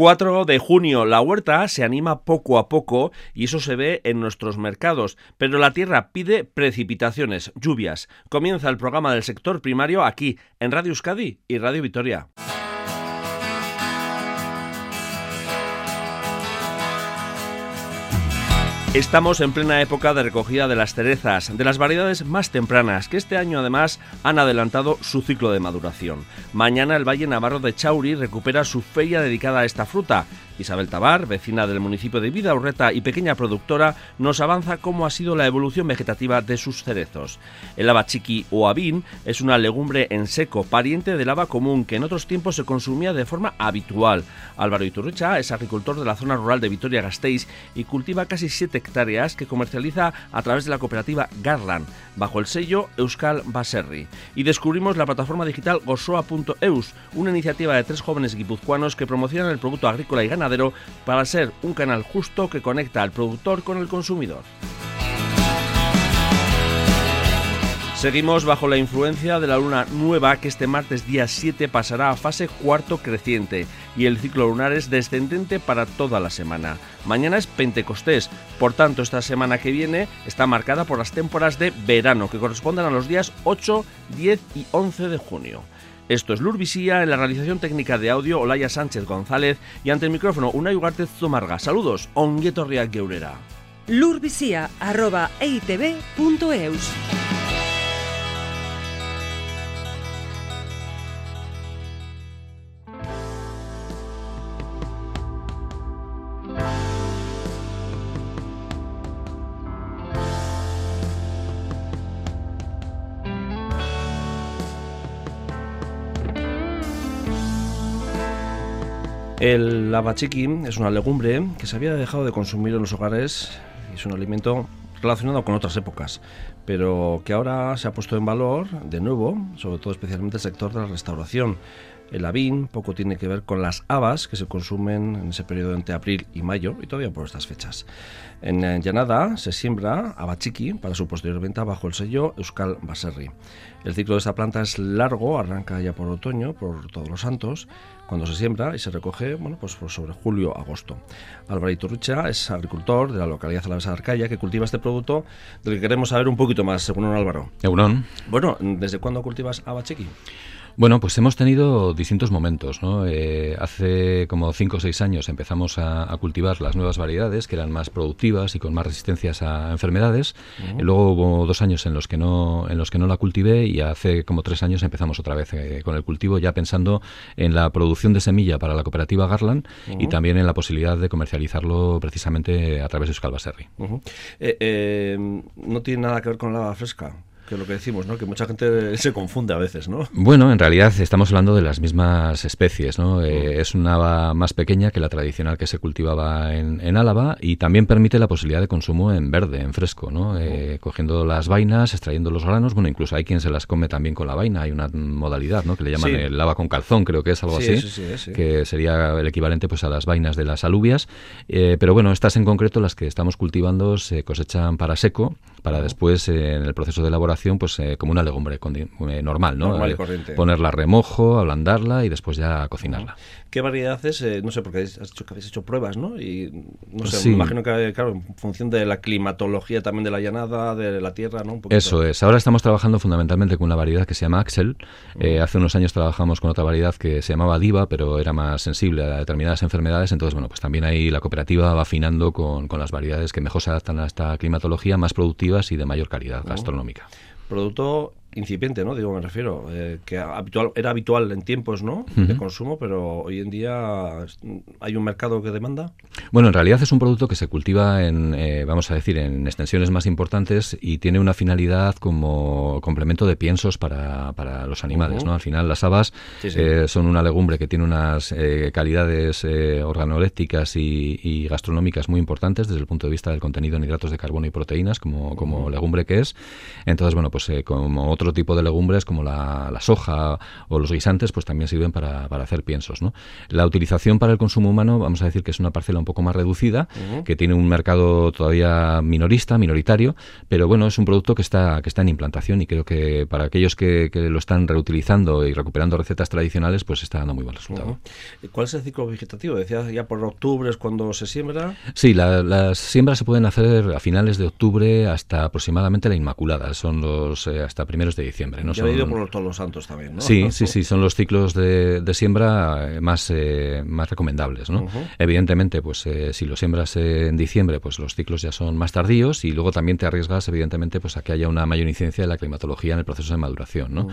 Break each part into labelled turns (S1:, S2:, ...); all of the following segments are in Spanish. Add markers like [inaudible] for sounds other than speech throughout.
S1: 4 de junio, la huerta se anima poco a poco y eso se ve en nuestros mercados, pero la tierra pide precipitaciones, lluvias. Comienza el programa del sector primario aquí en Radio Euskadi y Radio Vitoria. Estamos en plena época de recogida de las cerezas, de las variedades más tempranas, que este año además han adelantado su ciclo de maduración. Mañana el Valle Navarro de Chauri recupera su feria dedicada a esta fruta Isabel Tabar, vecina del municipio de Vidaurreta y pequeña productora, nos avanza cómo ha sido la evolución vegetativa de sus cerezos. El haba chiqui o avín es una legumbre en seco, pariente del haba común, que en otros tiempos se consumía de forma habitual. Álvaro Iturricha es agricultor de la zona rural de Vitoria-Gasteiz y cultiva casi 7 hectáreas que comercializa a través de la cooperativa Garland, bajo el sello Euskal Baserri. Y descubrimos la plataforma digital gosoa.eus, una iniciativa de tres jóvenes guipuzcoanos que promocionan el producto agrícola y ganadero para ser un canal justo que conecta al productor con el consumidor. Seguimos bajo la influencia de la luna nueva que este martes día 7 pasará a fase cuarto creciente y el ciclo lunar es descendente para toda la semana. Mañana es Pentecostés, por tanto esta semana que viene está marcada por las temporadas de verano que corresponden a los días 8, 10 y 11 de junio. Esto es Lurvisía, en la realización técnica de audio Olaya Sánchez González y ante el micrófono una Ugarte Zumarga. Saludos, onguetorriak geurera.
S2: Lurvisía,
S1: El lavachiqui es una legumbre que se había dejado de consumir en los hogares y es un alimento relacionado con otras épocas, pero que ahora se ha puesto en valor de nuevo, sobre todo especialmente el sector de la restauración. El avín poco tiene que ver con las habas que se consumen en ese periodo entre abril y mayo y todavía por estas fechas. En Llanada se siembra abachiqui para su posterior venta bajo el sello Euskal Baserri. El ciclo de esta planta es largo, arranca ya por otoño, por todos los santos, cuando se siembra y se recoge bueno, pues sobre julio-agosto. Álvaro Iturricha es agricultor de la localidad alavesa de Arcaya que cultiva este producto del que queremos saber un poquito más, según Álvaro.
S3: Eunón.
S1: Bueno, ¿desde cuándo cultivas abachiqui?
S3: Bueno, pues hemos tenido distintos momentos. ¿no? Eh, hace como cinco o seis años empezamos a, cultivar las nuevas variedades que eran más productivas y con más resistencias a enfermedades. luego hubo dos años en los que no en los que no la cultivé y hace como tres años empezamos otra vez eh, con el cultivo ya pensando en la producción de semilla para la cooperativa Garland y también en la posibilidad de comercializarlo precisamente a través de Euskal Baserri.
S1: Eh, no tiene nada que ver con la fresca que lo que decimos, ¿no? Que mucha gente [laughs] se confunde a veces, ¿no?
S3: Bueno, en realidad estamos hablando de las mismas especies, ¿no? Eh, es una haba más pequeña que la tradicional que se cultivaba en, en, Álava y también permite la posibilidad de consumo en verde, en fresco, ¿no? Eh, cogiendo las vainas, extrayendo los granos, bueno, incluso hay quien se las come también con la vaina, hay una modalidad, ¿no? Que le llaman el haba con calzón, creo que es algo así, que sería el equivalente pues a las vainas de las alubias, eh, pero bueno, estas en concreto, las que estamos cultivando, se cosechan para seco, para después en el proceso de elaboración pues eh, como una legumbre eh, normal, ¿no?
S1: Normal y
S3: eh,
S1: corriente.
S3: Ponerla a remojo, ablandarla y después ya cocinarla.
S1: ¿Qué variedades? no sé, porque has que habéis hecho pruebas, ¿no? Y no sé, me imagino que, claro, en función de la climatología también de la llanada, de la tierra, ¿no?
S3: Eso es. Ahora estamos trabajando fundamentalmente con una variedad que se llama Axel. hace unos años trabajamos con otra variedad que se llamaba Diva, pero era más sensible a determinadas enfermedades. Entonces, bueno, pues también ahí la cooperativa va afinando con, con las variedades que mejor se adaptan a esta climatología, más productivas y de mayor calidad gastronómica.
S1: Producto incipiente, ¿no? Digo, me refiero, eh, que habitual, era habitual en tiempos, ¿no? De consumo, pero hoy en día hay un mercado que demanda.
S3: Bueno, en realidad es un producto que se cultiva en, eh, vamos a decir, en extensiones más importantes y tiene una finalidad como complemento de piensos para, para los animales, ¿no? Al final las habas eh, son una legumbre que tiene unas calidades organolépticas y, gastronómicas muy importantes desde el punto de vista del contenido en hidratos de carbono y proteínas, como, como legumbre que es. Entonces, bueno, pues como otro tipo de legumbres como la, soja o los guisantes, pues también sirven para, para, hacer piensos. ¿no? La utilización para el consumo humano, vamos a decir que es una parcela un poco más reducida, que tiene un mercado todavía minorista, minoritario, pero bueno, es un producto que está, que está en implantación y creo que para aquellos que, lo están reutilizando y recuperando recetas tradicionales, pues está dando muy buen resultado.
S1: ¿Cuál es el ciclo vegetativo? Decías ya por octubre es cuando se siembra.
S3: Sí, las siembras se pueden hacer a finales de octubre hasta aproximadamente la Inmaculada, son los eh, hasta primeros de diciembre. ¿no?
S1: Ya
S3: son...
S1: ido por todos los santos también, ¿no?
S3: Sí, sí, sí, son los ciclos de, siembra eh, más, eh, más recomendables, ¿no? Evidentemente, pues si lo siembras en diciembre, pues los ciclos ya son más tardíos y luego también te arriesgas, evidentemente, pues a que haya una mayor incidencia de la climatología en el proceso de maduración, ¿no?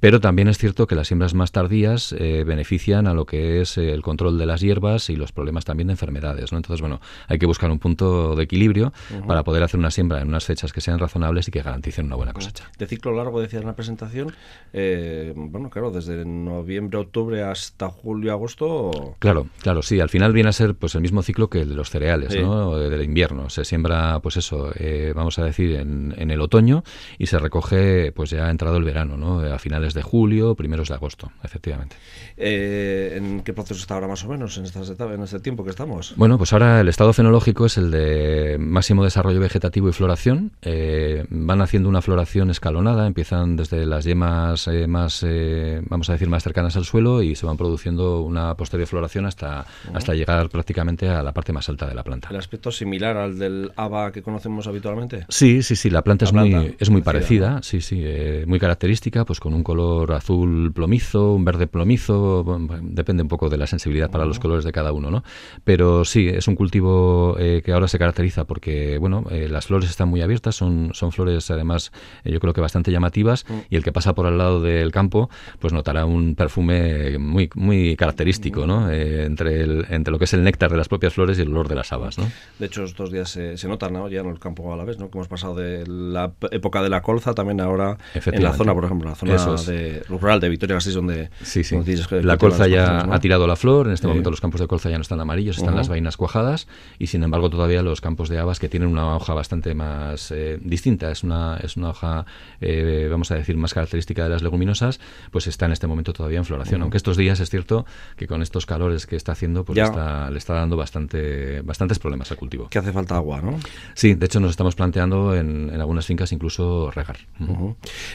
S3: Pero también es cierto que las siembras más tardías benefician a lo que es el control de las hierbas y los problemas también de enfermedades, ¿no? Entonces, bueno, hay que buscar un punto de equilibrio para poder hacer una siembra en unas fechas que sean razonables y que garanticen una buena cosecha.
S1: De ciclo largo, decías en la presentación, eh, bueno, claro, desde noviembre, octubre hasta julio, agosto.
S3: Claro, claro, sí. Al final viene a ser pues el mismo ciclo que el de los cereales, ¿no? Del invierno. Se siembra, pues eso, eh, vamos a decir, en, en, el otoño y se recoge, pues ya ha entrado el verano, ¿no? A finales de julio, primeros de agosto, efectivamente.
S1: Eh, ¿En qué proceso está ahora más o menos en, estas etapas, en este tiempo que estamos?
S3: Bueno, pues ahora el estado fenológico es el de máximo desarrollo vegetativo y floración. Eh, van haciendo una floración escalonada, empiezan desde las yemas eh, más, eh, vamos a decir, más cercanas al suelo y se van produciendo una posterior floración hasta, hasta llegar prácticamente a la parte más alta de la planta.
S1: ¿El aspecto similar al del haba que conocemos habitualmente?
S3: Sí, sí, sí, la planta, es, muy, es muy parecida, sí, sí, muy característica, pues con un color azul plomizo, un verde plomizo, depende un poco de la sensibilidad para los colores de cada uno, ¿no? Pero sí, es un cultivo que ahora se caracteriza porque, bueno, las flores están muy abiertas, son, son flores además eh, yo creo que bastante llamativas mm. y el que pasa por al lado del campo pues notará un perfume muy, muy característico ¿no? Eh, entre, el, entre lo que es el néctar de las propias flores y el olor de las habas. ¿no?
S1: De hecho, estos días se, se nota ¿no? ya en el campo a la vez, ¿no? que hemos pasado de la época de la colza también ahora en la zona, por ejemplo, la zona de, rural de Vitoria-Gasteiz donde,
S3: sí, sí. la colza ya ha tirado la flor, en este momento los campos de colza ya no están amarillos, están las vainas cuajadas y sin embargo todavía los campos de habas que tienen una hoja bastante más eh, distinta, es una, es una hoja, eh, vamos a decir, más característica de las leguminosas, pues está en este momento todavía en floración. Aunque estos días es cierto que con estos calores que está haciendo, pues está, le está dando bastante, bastantes problemas al cultivo.
S1: Que hace falta agua, ¿no?
S3: Sí, de hecho nos estamos planteando en, algunas fincas incluso regar.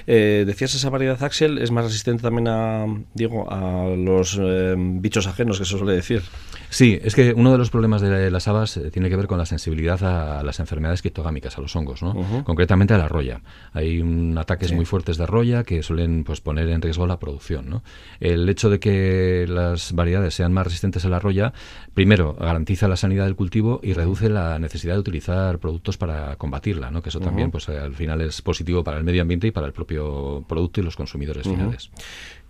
S1: Eh, decías esa variedad Axel es más resistente también a, digo, a los bichos ajenos que se suele decir.
S3: Sí, es que uno de los problemas de las habas tiene que ver con la sensibilidad a las enfermedades criptogámicas, a los hongos, ¿no? concretamente a la roya. Hay un muy fuertes de roya que suelen pues, poner en riesgo la producción. ¿no? El hecho de que las variedades sean más resistentes a la roya, primero, garantiza la sanidad del cultivo y reduce la necesidad de utilizar productos para combatirla, ¿no? que eso también pues, al final es positivo para el medio ambiente y para el propio producto y los consumidores finales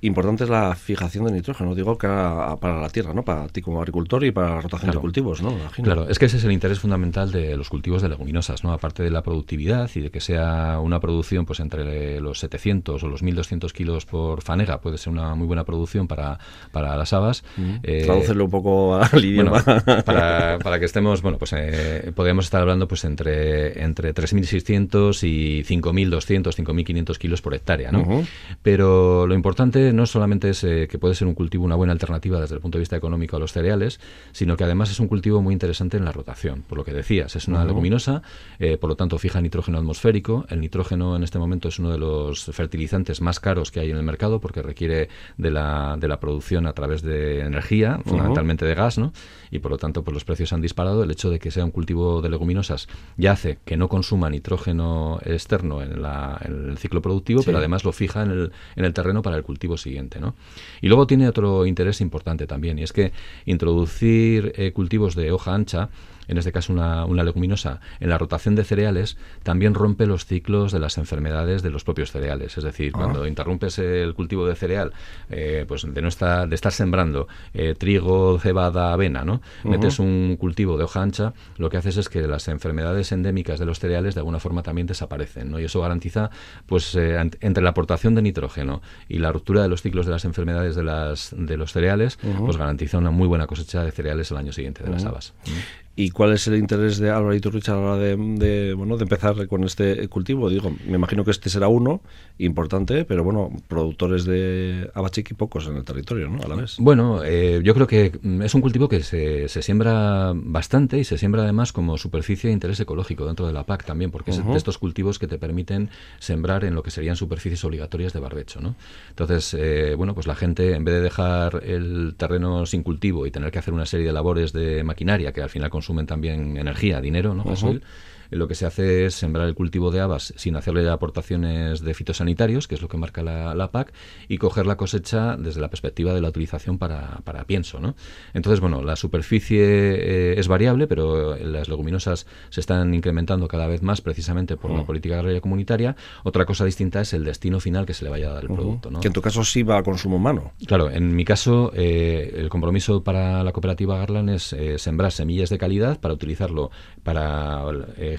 S1: importante es la fijación de nitrógeno, digo que para la tierra, ¿no? Para ti como agricultor y para la rotación de cultivos, ¿no?
S3: Claro, es que ese es el interés fundamental de los cultivos de leguminosas, ¿no? Aparte de la productividad y de que sea una producción pues entre los 700 o los 1200 kilos por fanega, puede ser una muy buena producción para, para las habas.
S1: Mm. Eh, un poco al idioma. [laughs]
S3: para, para, que estemos, bueno, pues eh, podríamos estar hablando pues entre, entre 3600 y 5200, 5500 kilos por hectárea, ¿no? Pero lo importante no solamente es eh, que puede ser un cultivo una buena alternativa desde el punto de vista económico a los cereales, sino que además es un cultivo muy interesante en la rotación. Por lo que decías, es una leguminosa, eh, por lo tanto fija nitrógeno atmosférico. El nitrógeno en este momento es uno de los fertilizantes más caros que hay en el mercado porque requiere de la, de la producción a través de energía, fundamentalmente de gas, ¿no? y por lo tanto pues los precios han disparado. El hecho de que sea un cultivo de leguminosas ya hace que no consuma nitrógeno externo en, el ciclo productivo, pero además lo fija en el, en el terreno para el cultivo siguiente. ¿no? Y luego tiene otro interés importante también, y es que introducir eh, cultivos de hoja ancha en este caso una, leguminosa, en la rotación de cereales, también rompe los ciclos de las enfermedades de los propios cereales. Es decir, cuando ah. interrumpes el cultivo de cereal, eh, pues de no estar, de estar sembrando eh, trigo, cebada, avena, ¿no? Metes un cultivo de hoja ancha, lo que haces es que las enfermedades endémicas de los cereales de alguna forma también desaparecen, ¿no? Y eso garantiza, pues, eh, entre la aportación de nitrógeno y la ruptura de los ciclos de las enfermedades de, las, de los cereales, pues garantiza una muy buena cosecha de cereales el año siguiente de las habas.
S1: ¿Y cuál es el interés de Álvaro Iturrich a la hora de, bueno, de empezar con este cultivo? Digo, me imagino que este será uno importante, pero bueno, productores de abachiqui pocos en el territorio, ¿no? A la vez.
S3: Bueno, eh, yo creo que es un cultivo que se, se, siembra bastante y se siembra además como superficie de interés ecológico dentro de la PAC también, porque es de estos cultivos que te permiten sembrar en lo que serían superficies obligatorias de barbecho, ¿no? Entonces, eh, bueno, pues la gente, en vez de dejar el terreno sin cultivo y tener que hacer una serie de labores de maquinaria que al final consumen también energía, dinero, ¿no? Lo que se hace es sembrar el cultivo de habas sin hacerle aportaciones de fitosanitarios, que es lo que marca la, PAC, y coger la cosecha desde la perspectiva de la utilización para, para pienso. ¿no? Entonces, bueno, la superficie eh, es variable, pero las leguminosas se están incrementando cada vez más precisamente por la política agraria comunitaria. Otra cosa distinta es el destino final que se le vaya a dar el producto. ¿no?
S1: Que en tu caso sí va a consumo humano.
S3: Claro, en mi caso, eh, el compromiso para la cooperativa Garland es eh, sembrar semillas de calidad para utilizarlo para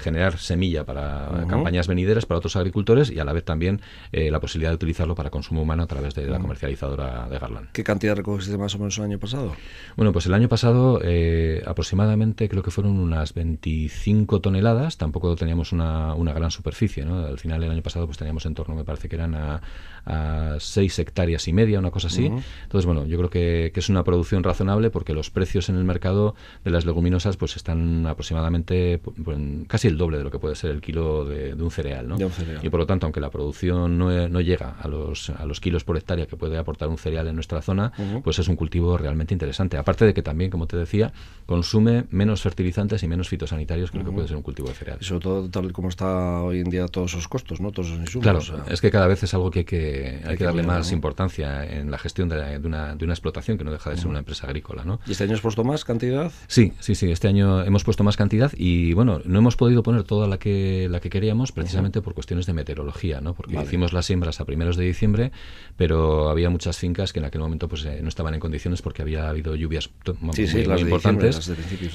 S3: generar semilla para campañas venideras para otros agricultores y a la vez también eh, la posibilidad de utilizarlo para consumo humano a través de la comercializadora de Garland.
S1: ¿Qué cantidad recogiste más o menos el año pasado?
S3: Bueno, pues el año pasado eh, aproximadamente creo que fueron unas 25 toneladas, tampoco teníamos una, una gran superficie, ¿no? Al final el año pasado pues teníamos en torno, me parece que eran a, a 6 hectáreas y media, una cosa así. Entonces, bueno, yo creo que, que, es una producción razonable porque los precios en el mercado de las leguminosas pues están aproximadamente pues, casi el doble de lo que puede ser el kilo de, un cereal, ¿no? Y por lo tanto, aunque la producción no, no, llega a los, a los kilos por hectárea que puede aportar un cereal en nuestra zona, pues es un cultivo realmente interesante. Aparte de que también, como te decía, consume menos fertilizantes y menos fitosanitarios que lo que puede ser un cultivo de cereal.
S1: Y sobre todo tal como está hoy en día todos esos costos, ¿no? Todos esos insumos.
S3: Claro, es que cada vez es algo que hay que hay, que, darle más importancia en la gestión de, una, de, una, explotación que no deja de ser una empresa agrícola. ¿no?
S1: ¿Y este año has puesto más cantidad?
S3: Sí, sí, sí. Este año hemos puesto más cantidad y bueno, no hemos podido poner toda la que, la que queríamos precisamente por cuestiones de meteorología, ¿no? porque hicimos las siembras a primeros de diciembre, pero había muchas fincas que en aquel momento pues eh, no estaban en condiciones porque había habido lluvias muy, importantes.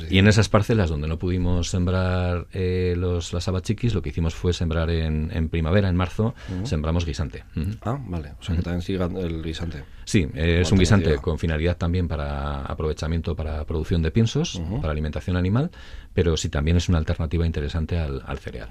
S3: y en esas parcelas donde no pudimos sembrar eh, los, las abachiquis, lo que hicimos fue sembrar en, en primavera, en marzo, sembramos guisante.
S1: Ah, vale. O sea, que también sigue el guisante.
S3: Sí, es un guisante con finalidad también para aprovechamiento para producción de piensos, para alimentación animal, pero sí también es una alternativa interesante al, cereal.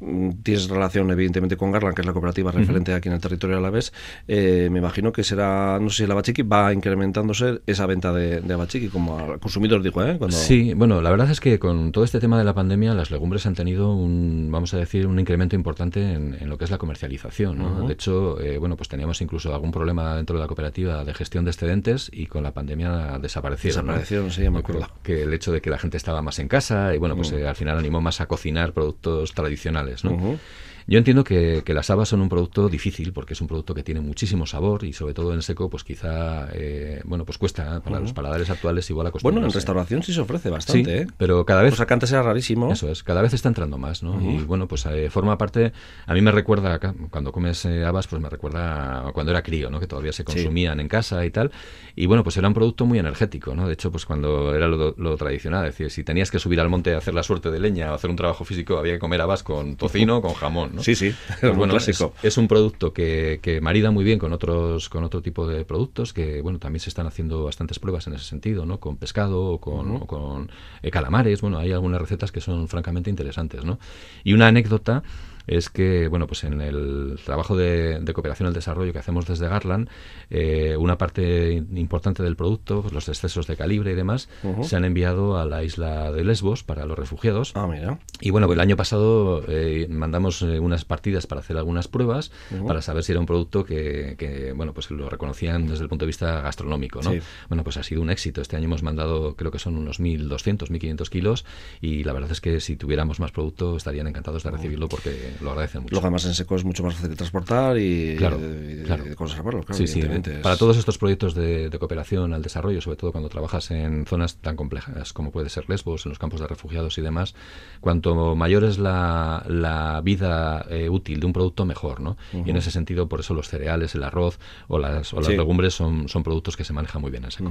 S1: Mm, tienes relación, evidentemente, con Garland, que es la cooperativa referente aquí en el territorio Alavés. Eh, me imagino que será, no sé si el abachiqui va incrementándose esa venta de, de abachiqui, como al consumidor dijo, ¿eh?
S3: Sí, bueno, la verdad es que con todo este tema de la pandemia, las legumbres han tenido un, vamos a decir, un incremento importante en, lo que es la comercialización. De hecho, eh, bueno, pues teníamos incluso algún problema dentro de la cooperativa de gestión de excedentes y con la pandemia desaparecieron.
S1: Desaparecieron, sí, me acuerdo.
S3: Que el hecho de que la gente estaba más en casa y bueno, pues eh, al final animó más a cocinar productos tradicionales, ¿no? Yo entiendo que, las habas son un producto difícil porque es un producto que tiene muchísimo sabor y sobre todo en seco pues quizá eh, bueno pues cuesta para los paladares actuales igual
S1: Bueno, en restauración sí se ofrece bastante, ¿eh?
S3: pero cada vez...
S1: Pues antes era rarísimo.
S3: Eso es, cada vez está entrando más, ¿no? Y bueno, pues eh, forma parte... A mí me recuerda, cuando comes habas, pues me recuerda cuando era crío, ¿no? Que todavía se consumían en casa y tal. Y bueno, pues era un producto muy energético, ¿no? De hecho, pues cuando era lo, tradicional, es decir, si tenías que subir al monte a hacer la suerte de leña o hacer un trabajo físico, había que comer habas con tocino, con jamón, ¿no?
S1: Sí, sí. [laughs]
S3: Bueno, Es, un producto que, que, marida muy bien con otros con otro tipo de productos que bueno también se están haciendo bastantes pruebas en ese sentido, ¿no? Con pescado o con, con eh, calamares. Bueno, hay algunas recetas que son francamente interesantes, ¿no? Y una anécdota es que, bueno, pues en el trabajo de, cooperación al desarrollo que hacemos desde Garland, eh, una parte importante del producto, pues los excesos de calibre y demás, se han enviado a la isla de Lesbos para los refugiados.
S1: Ah, mira.
S3: Y bueno, el año pasado eh, mandamos eh, unas partidas para hacer algunas pruebas, para saber si era un producto que, bueno, pues lo reconocían desde el punto de vista gastronómico, ¿no? Bueno, pues ha sido un éxito. Este año hemos mandado, creo que son unos 1.200, 1.500 kilos, y la verdad es que si tuviéramos más producto estarían encantados de recibirlo porque lo agradecen mucho.
S1: Luego además en seco es mucho más fácil de transportar y,
S3: claro,
S1: de, conservarlo, claro,
S3: sí, sí. Para todos estos proyectos de, cooperación al desarrollo, sobre todo cuando trabajas en zonas tan complejas como puede ser Lesbos, en los campos de refugiados y demás, cuanto mayor es la, la vida eh, útil de un producto, mejor, ¿no? Y en ese sentido, por eso los cereales, el arroz o las, o las legumbres son, son productos que se manejan muy bien en seco.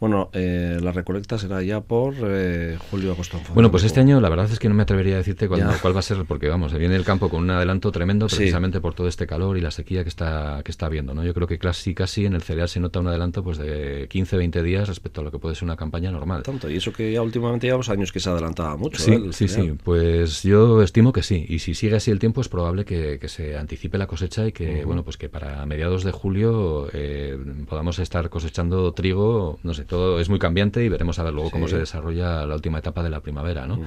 S1: Bueno, eh, la recolecta será ya por eh, julio, agosto.
S3: Bueno, pues este año la verdad es que no me atrevería a decirte cuál, cuál va a ser, porque vamos, viene el campo campo con un adelanto tremendo precisamente por todo este calor y la sequía que está que está habiendo, ¿no? Yo creo que casi casi en el cereal se nota un adelanto pues de 15, 20 días respecto a lo que puede ser una campaña normal.
S1: Tanto, y eso que ya últimamente llevamos años que se adelantaba mucho.
S3: Sí, ¿eh? sí, sí, pues yo estimo que sí, y si sigue así el tiempo es probable que, se anticipe la cosecha y que, bueno, pues que para mediados de julio eh, podamos estar cosechando trigo, no sé, todo es muy cambiante y veremos a ver luego cómo se desarrolla la última etapa de la primavera, ¿no?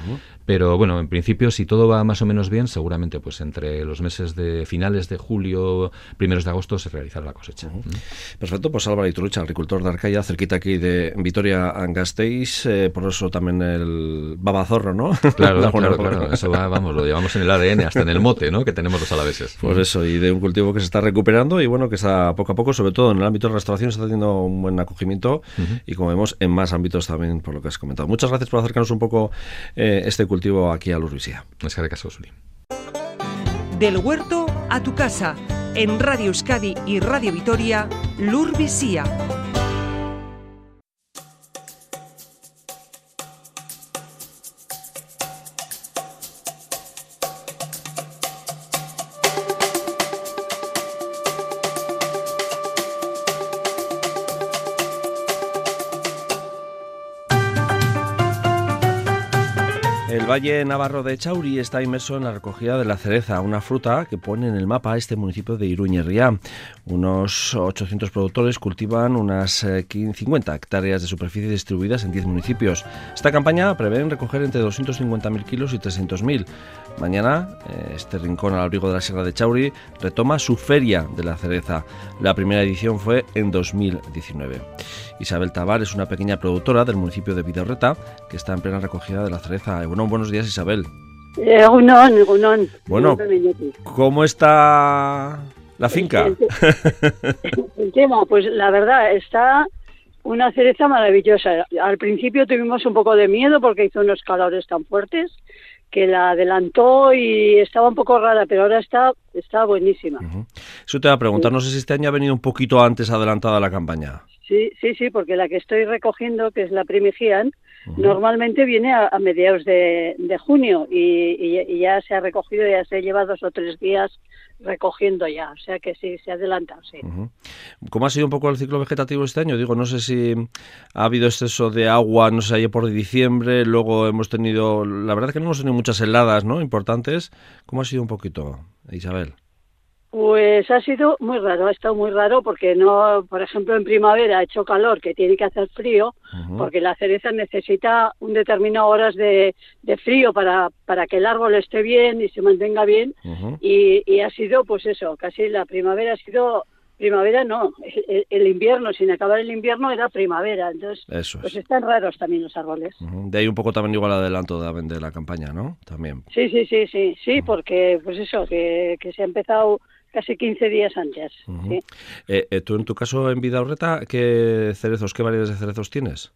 S3: Pero bueno, en principio si todo va más o menos bien, seguramente pues entre los meses de finales de julio, primeros de agosto se realizará la cosecha.
S1: Perfecto, pues Álvaro Iturucha, agricultor de Arcaya, cerquita aquí de Vitoria Gasteiz, eh, por eso también el babazorro, ¿no?
S3: Claro, [laughs] claro, claro, eso va, vamos, lo llevamos en el ADN, hasta en el mote, ¿no? Que tenemos los alaveses.
S1: Pues eso, y de un cultivo que se está recuperando y bueno, que está poco a poco, sobre todo en el ámbito de restauración, está teniendo un buen acogimiento y como vemos en más ámbitos también, por lo que has comentado. Muchas gracias por acercarnos un poco eh, este cultivo aquí a Lurbisía.
S3: Es que de caso, Suli.
S2: Del huerto a tu casa, en Radio Euskadi y Radio Vitoria, Lurbisía.
S1: Valle Navarro de Chauri está inmerso en la recogida de la cereza, una fruta que pone en el mapa este municipio de Iruñerría. Unos 800 productores cultivan unas 50 eh, hectáreas de superficie distribuidas en 10 municipios. Esta campaña prevé recoger entre 250.000 kilos y 300.000. Mañana, eh, este rincón al abrigo de la Sierra de Chauri retoma su feria de la cereza. La primera edición fue en 2019. Isabel Tabar es una pequeña productora del municipio de Vidorreta que está en plena recogida de la cereza. Bueno, buenos días Isabel.
S4: Eh,
S1: bueno, ¿cómo está la finca? [laughs]
S4: El, tema, pues la verdad, está una cereza maravillosa. Al principio tuvimos un poco de miedo porque hizo unos calores tan fuertes que la adelantó y estaba un poco rara, pero ahora está, está buenísima.
S1: Eso te va a preguntar, no sé si este año ha venido un poquito antes adelantada la campaña.
S4: Sí, sí, sí, porque la que estoy recogiendo, que es la Primigian, normalmente viene a, mediados de, junio y, ya se ha recogido, ya se lleva dos o tres días recogiendo ya, o sea que sí, se adelanta, sí.
S1: ¿Cómo ha sido un poco el ciclo vegetativo este año? Digo, no sé si ha habido exceso de agua, no sé, ayer por diciembre, luego hemos tenido, la verdad es que no hemos tenido muchas heladas, ¿no? Importantes. ¿Cómo ha sido un poquito, Isabel?
S4: Pues ha sido muy raro, ha estado muy raro porque no, por ejemplo, en primavera ha hecho calor, que tiene que hacer frío, porque la cereza necesita un determinado horas de, frío para, para que el árbol esté bien y se mantenga bien. y, ha sido, pues eso, casi la primavera ha sido primavera no, el, invierno, sin acabar el invierno era primavera, entonces pues están raros también los árboles.
S1: De ahí un poco también igual adelanto de, de la campaña, ¿no? También.
S4: Sí, sí, sí, sí, sí, porque pues eso, que, que se ha empezado casi 15 días antes.
S1: Eh, eh, tú en tu caso en Vidaurreta, ¿qué cerezos, qué variedades de cerezos tienes?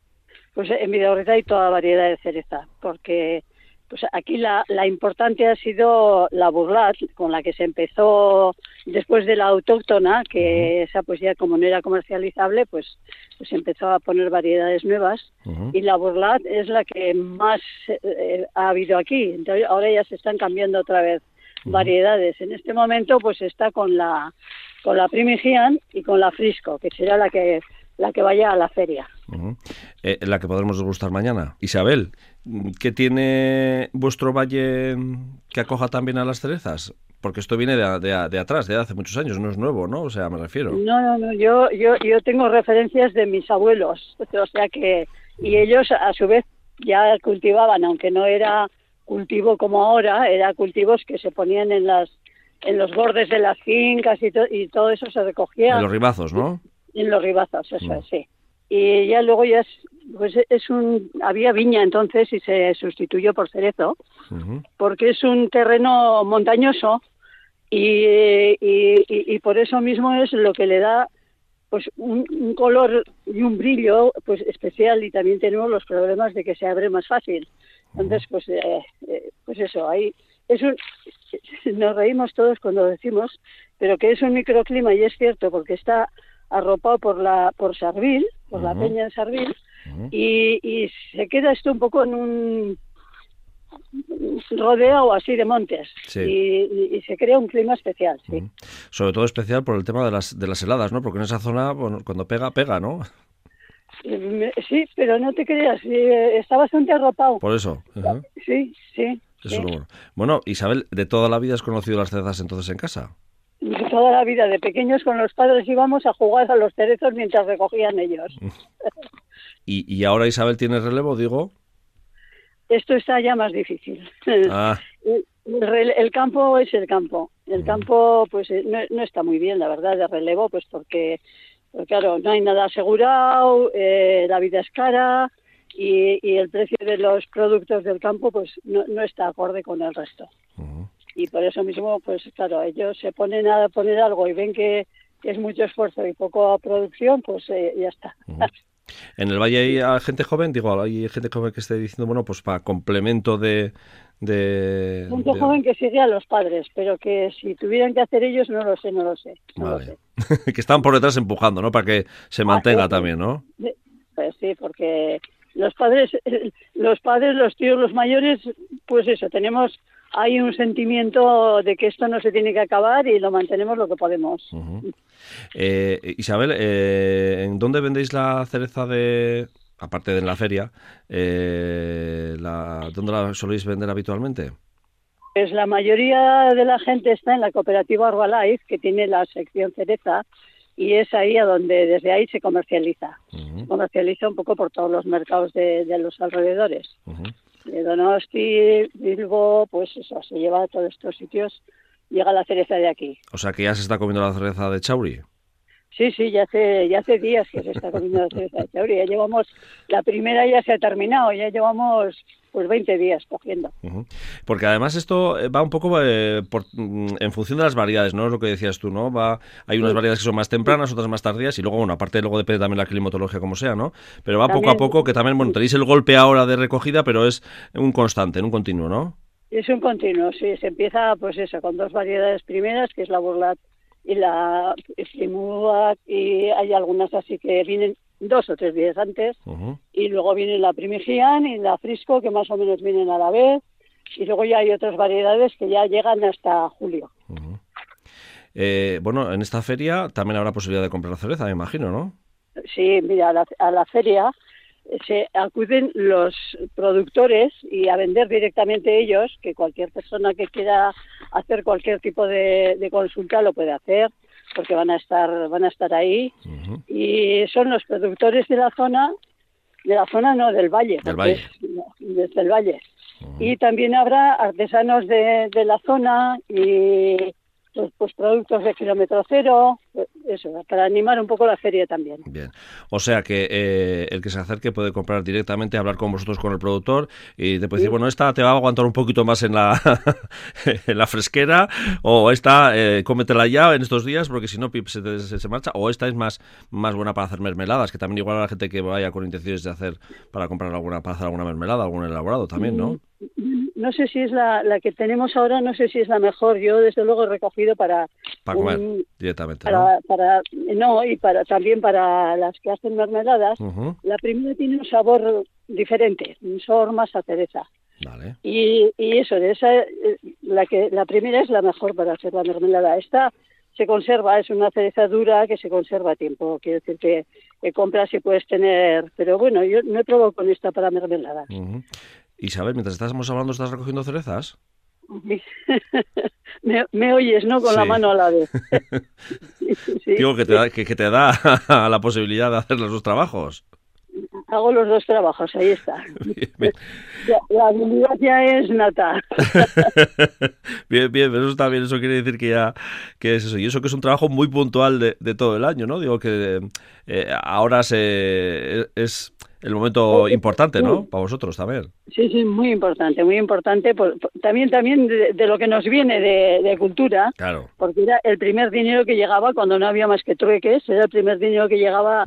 S4: Pues en Vidaurreta hay toda variedad de cereza, porque pues aquí la, la importante ha sido la burlat, con la que se empezó después de la autóctona, que esa pues ya como no era comercializable, pues, pues empezó a poner variedades nuevas. Y la burlat es la que más eh, ha habido aquí. Entonces ahora ya se están cambiando otra vez variedades. En este momento pues está con la con la Primigian y con la Frisco, que será la que la que vaya a la feria.
S1: Eh, la que podremos degustar mañana. Isabel, ¿qué tiene vuestro valle que acoja también a las cerezas? Porque esto viene de, de, atrás, de hace muchos años, no es nuevo, ¿no? O sea, me refiero.
S4: No, no, no, yo, yo, yo tengo referencias de mis abuelos, [laughs] o sea que, y ellos a su vez ya cultivaban, aunque no era cultivo como ahora, era cultivos que se ponían en las en los bordes de las fincas y, y todo eso se recogía.
S1: En los ribazos, ¿no?
S4: En los ribazos, eso mm. sí. Y ya luego ya es, pues es un, había viña entonces y se sustituyó por cerezo, porque es un terreno montañoso y, y, y, por eso mismo es lo que le da pues un, un, color y un brillo pues especial y también tenemos los problemas de que se abre más fácil. Entonces, pues, eh, eh, pues eso, ahí es un, nos reímos todos cuando decimos, pero que es un microclima y es cierto porque está arropado por la por Sarvil, por la peña de Sarvil, y, y se queda esto un poco en un rodeado así de montes y, se crea un clima especial, sí.
S1: Sobre todo especial por el tema de las, de las heladas, ¿no? Porque en esa zona, bueno, cuando pega, pega, ¿no?
S4: Sí, pero no te creas, está bastante arropado.
S1: Por eso.
S4: Sí, sí.
S1: Bueno. Isabel, ¿de toda la vida has conocido las cerezas entonces en casa?
S4: De toda la vida, de pequeños con los padres íbamos a jugar a los cerezos mientras recogían ellos.
S1: ¿Y, y ahora Isabel tiene relevo, digo?
S4: Esto está ya más difícil. [laughs] Ah. El, campo es el campo. El campo, pues eh, no, está muy bien, la verdad, de relevo, pues porque, pues claro, no hay nada asegurado, eh, la vida es cara y, el precio de los productos del campo, pues no, está acorde con el resto. Y por eso mismo, pues claro, ellos se ponen a poner algo y ven que, es mucho esfuerzo y poco producción, pues eh, ya está.
S1: En el valle hay gente joven, digo, hay gente joven que esté diciendo, bueno, pues para complemento de... de
S4: joven que sigue a los padres, pero que si tuvieran que hacer ellos, no lo sé, no lo sé. vale. [laughs]
S1: que están por detrás empujando, ¿no? Para que se ah, mantenga también, ¿no?
S4: Pues sí, porque los padres, los padres, los tíos, los mayores, pues eso, tenemos hay un sentimiento de que esto no se tiene que acabar y lo mantenemos lo que podemos.
S1: Eh, Isabel, eh, ¿en dónde vendéis la cereza de, aparte de en la feria, eh, la, dónde la soléis vender habitualmente?
S4: Pues la mayoría de la gente está en la cooperativa Arbalife, que tiene la sección cereza, y es ahí a donde desde ahí se comercializa. Comercializa un poco por todos los mercados de, los alrededores. De Donosti, Bilbo, pues eso, se lleva a todos estos sitios llega la cereza de aquí.
S1: O sea que ya se está comiendo la cereza de Chauri.
S4: Sí, sí, ya hace, ya hace días que se está comiendo la cereza de Chauri. Ya llevamos, la primera ya se ha terminado, ya llevamos pues 20 días cogiendo.
S1: Porque además esto eh, va un poco eh, mm, en función de las variedades, ¿no? Es lo que decías tú, ¿no? Va, hay unas variedades que son más tempranas, otras más tardías y luego, bueno, aparte luego depende también la climatología como sea, ¿no? Pero va poco a poco que también, bueno, tenéis el golpe ahora de recogida, pero es un constante, un continuo, ¿no?
S4: Es un continuo, sí. Se empieza, pues eso, con dos variedades primeras, que es la burlat y la Flimua, y hay algunas así que vienen dos o tres días antes, y luego viene la Primigian y la Frisco, que más o menos vienen a la vez, y luego ya hay otras variedades que ya llegan hasta julio.
S1: Eh, bueno, en esta feria también habrá posibilidad de comprar cereza, me imagino, ¿no?
S4: Sí, mira, a la feria se acuden los productores y a vender directamente ellos, que cualquier persona que quiera hacer cualquier tipo de, consulta lo puede hacer, porque van a estar, van a estar ahí. Y son los productores de la zona, de la zona no, del valle,
S1: del valle.
S4: desde el valle. Y también habrá artesanos de, de la zona y pues, pues, productos de kilómetro cero, eso, para animar un poco la feria también.
S1: Bien, o sea que eh, el que se acerque puede comprar directamente, hablar con vosotros, con el productor, y te puede decir, bueno, esta te va a aguantar un poquito más en la, [laughs] en la fresquera, o esta, eh, cómetela ya en estos días, porque si no, se, se, marcha, o esta es más, más buena para hacer mermeladas, que también igual a la gente que vaya con intenciones de hacer, para comprar alguna, para hacer alguna mermelada, algún elaborado también, ¿no?
S4: Mm, no sé si es la, la que tenemos ahora, no sé si es la mejor. Yo, desde luego, he recogido para...
S1: Para comer directamente,
S4: para, ¿no? Para, no, y para también para las que hacen mermeladas. La primera tiene un sabor diferente, un sabor más a cereza.
S1: Vale.
S4: Y, y eso, de esa, eh, la, que, la primera es la mejor para hacer la mermelada. Esta se conserva, es una cereza dura que se conserva a tiempo. Quiere decir que, compras y puedes tener... Pero bueno, yo no he probado con esta para mermelada.
S1: Isabel, mientras estamos hablando, ¿estás recogiendo cerezas? [laughs]
S4: me, oyes, ¿no? Con la mano a la vez. [laughs]
S1: Digo que te, da, que, te da [laughs] la posibilidad de hacer los dos trabajos.
S4: Hago los dos trabajos, ahí está. La, habilidad ya es nata.
S1: bien, bien, pero eso está bien, eso quiere decir que ya que es eso. Y eso que es un trabajo muy puntual de, de todo el año, ¿no? Digo que eh, ahora se, es el momento importante, ¿no? Para vosotros también.
S4: Sí, sí, muy importante, muy importante. también también de, lo que nos viene de, cultura.
S1: Claro.
S4: Porque era el primer dinero que llegaba cuando no había más que trueques, era el primer dinero que llegaba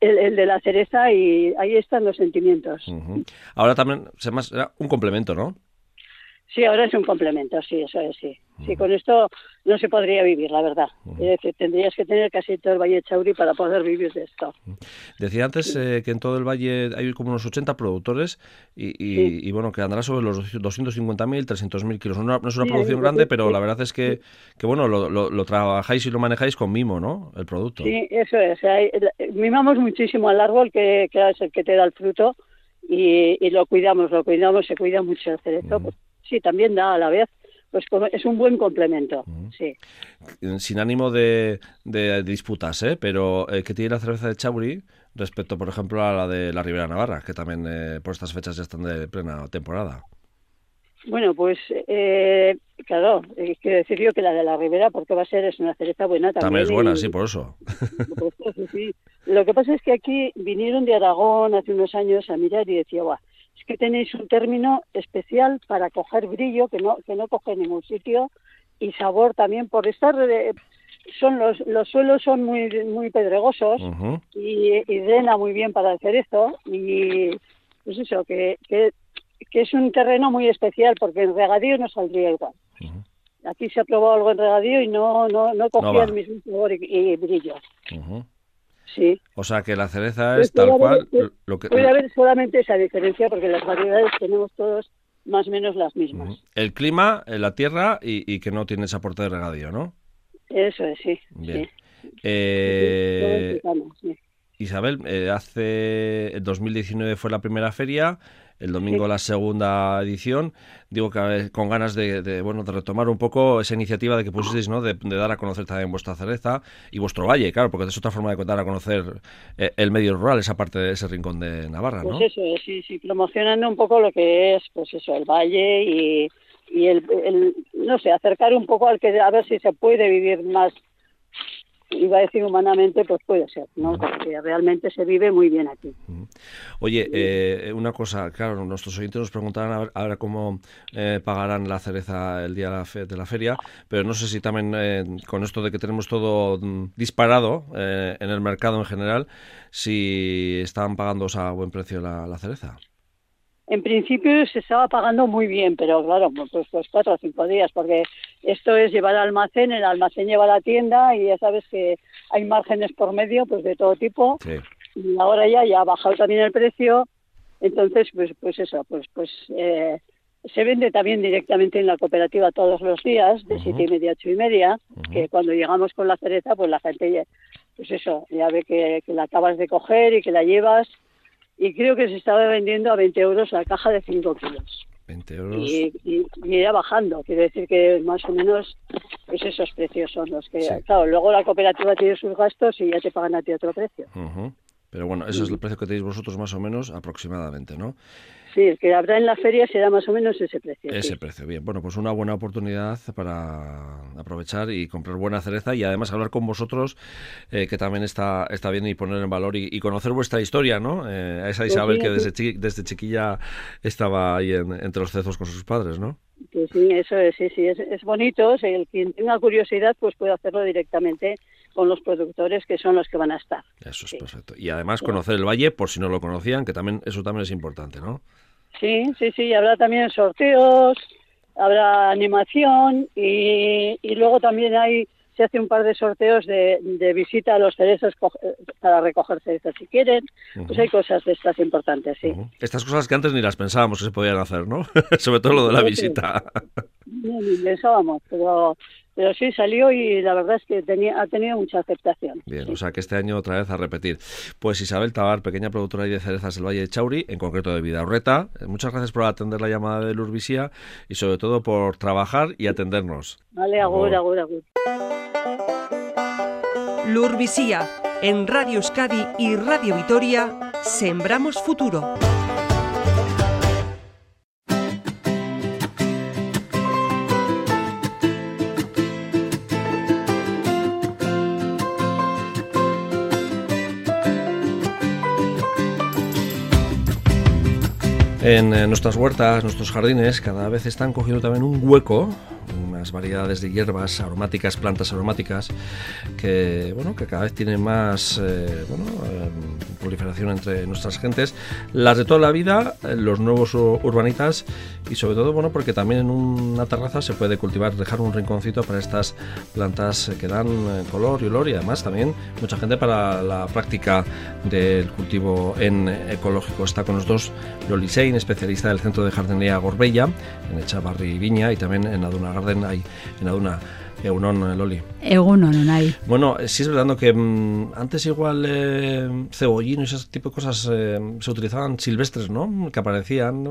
S4: el, de la cereza y ahí están los sentimientos.
S1: Ahora también se más, era un complemento, ¿no?
S4: Sí, ahora es un complemento, sí, eso es, sí. Sí, con esto no se podría vivir, la verdad. Es decir, tendrías que tener casi todo el Valle de Chauri para poder vivir de esto.
S1: Decía antes eh, que en todo el Valle hay como unos 80 productores y, bueno, que andará sobre los 250.000, 300.000 kilos. No, es una producción grande, pero la verdad es que, que bueno, lo, trabajáis y lo manejáis con mimo, ¿no? El producto.
S4: Sí, eso es. mimamos muchísimo al árbol, que, es el que te da el fruto, y, lo cuidamos, lo cuidamos, se cuida mucho el cerezo sí, también da a la vez, pues es un buen complemento, sí.
S1: Sin ánimo de, de disputas, ¿eh? pero eh, ¿qué tiene la cerveza de Chauri respecto, por ejemplo, a la de la Ribera Navarra, que también eh, por estas fechas ya están de plena temporada?
S4: Bueno, pues eh, claro, quiero decir yo que la de la Ribera, porque va a ser, es una cereza buena también.
S1: También es buena, sí, por eso. [laughs]
S4: Lo que pasa es que aquí vinieron de Aragón hace unos años a mirar y decía, guau, que tenéis un término especial para coger brillo que no que no coge en ningún sitio y sabor también por estar son los los suelos son muy muy pedregosos y, y, drena muy bien para hacer esto y pues eso que, que, es un terreno muy especial porque en regadío no saldría igual. Aquí se ha probado algo en regadío y no no no cogía el mismo sabor y, brillo Sí.
S1: O sea que la cereza es tal cual lo que...
S4: Puede haber solamente esa diferencia porque las variedades tenemos todos más o menos las mismas.
S1: El clima, la tierra y, que no tiene ese aporte de regadío, ¿no?
S4: Eso es, sí. Bien.
S1: Eh, Isabel, eh, hace el 2019 fue la primera feria, el domingo la segunda edición. Digo que con ganas de, bueno de retomar un poco esa iniciativa de que pusisteis, ¿no? De, dar a conocer también vuestra cereza y vuestro valle, claro, porque es otra forma de dar a conocer eh, el medio rural, esa parte de ese rincón de Navarra,
S4: ¿no? Pues eso, sí, sí, promocionando un poco lo que es, pues eso, el valle y, y el, el, no sé, acercar un poco al que a ver si se puede vivir más iba a decir humanamente, pues puede ser, ¿no? Porque realmente se vive muy bien aquí.
S1: Oye, eh, una cosa, claro, nuestros oyentes nos preguntarán a ver, cómo eh, pagarán la cereza el día de la, feria, pero no sé si también eh, con esto de que tenemos todo mm, disparado en el mercado en general, si están pagando a buen precio la cereza
S4: en principio se estaba pagando muy bien, pero claro, pues, pues cuatro o cinco días, porque esto es llevar al almacén, el almacén lleva a la tienda y ya sabes que hay márgenes por medio, pues de todo tipo. Y ahora ya, ya ha bajado también el precio, entonces pues pues eso, pues pues eh, se vende también directamente en la cooperativa todos los días, de siete y media a ocho y media, que cuando llegamos con la cereza, pues la gente, pues eso, ya ve que, que la acabas de coger y que la llevas y creo que se estaba vendiendo a 20 euros la caja de 5 kilos.
S1: 20 euros.
S4: Y, y, irá bajando, quiere decir que más o menos pues esos precios son los que... Claro, luego la cooperativa tiene sus gastos y ya te pagan a ti otro precio.
S1: Pero bueno, ese es el precio que tenéis vosotros más o menos aproximadamente, ¿no?
S4: Sí, el que habrá en la feria será más o menos ese precio.
S1: Ese precio, bien. Bueno, pues una buena oportunidad para aprovechar y comprar buena cereza y además hablar con vosotros, eh, que también está, está bien y poner en valor y, conocer vuestra historia, ¿no? Eh, a esa pues Isabel que desde, desde chiquilla estaba ahí entre los cezos con sus padres, ¿no?
S4: Pues sí, eso es, sí, sí, es, es bonito. el quien tenga curiosidad, pues puede hacerlo directamente con los productores que son los que van a estar.
S1: Eso es perfecto. Y además conocer el valle, por si no lo conocían, que también eso también es importante, ¿no?
S4: Sí, sí, sí, habrá también sorteos, habrá animación y, y luego también hay se hace un par de sorteos de, de visita a los cerezos para recoger cerezos si quieren. Pues hay cosas de estas importantes, sí.
S1: Estas cosas que antes ni las pensábamos que se podían hacer, ¿no? [laughs] Sobre todo lo de la visita.
S4: ni pensábamos, pero pero sí salió y la verdad es que tenía, ha tenido mucha aceptación.
S1: Bien, o sea que este año otra vez a repetir. Pues Isabel Tabar, pequeña productora de cerezas del Valle de Chauri, en concreto de Vidaurreta, eh, muchas gracias por atender la llamada de Lurvisía y sobre todo por trabajar y atendernos.
S4: Vale, agur, agur, agur.
S2: Lurvisía, en Radio Euskadi y Radio Vitoria, Sembramos Futuro.
S1: En, nuestras huertas, nuestros jardines, cada vez están cogiendo también un hueco unas variedades de hierbas aromáticas, plantas aromáticas, que, bueno, que cada vez tienen más eh, eh, proliferación entre nuestras gentes. Las de toda la vida, eh, los nuevos urbanitas y sobre todo, bueno, porque también en una terraza se puede cultivar, dejar un rinconcito para estas plantas que dan color y olor y además también mucha gente para la práctica del cultivo en ecológico. Está con los dos Loli Sein, especialista del Centro de Jardinería Gorbella, en Echavarri Viña y también en Aduna Garden, hay en Aduna. Egunon, Loli.
S5: Egunon, hay.
S1: Bueno, sí es verdad que mm, antes igual eh, cebollino y ese tipo de cosas eh, se utilizaban silvestres, ¿no? Que aparecían,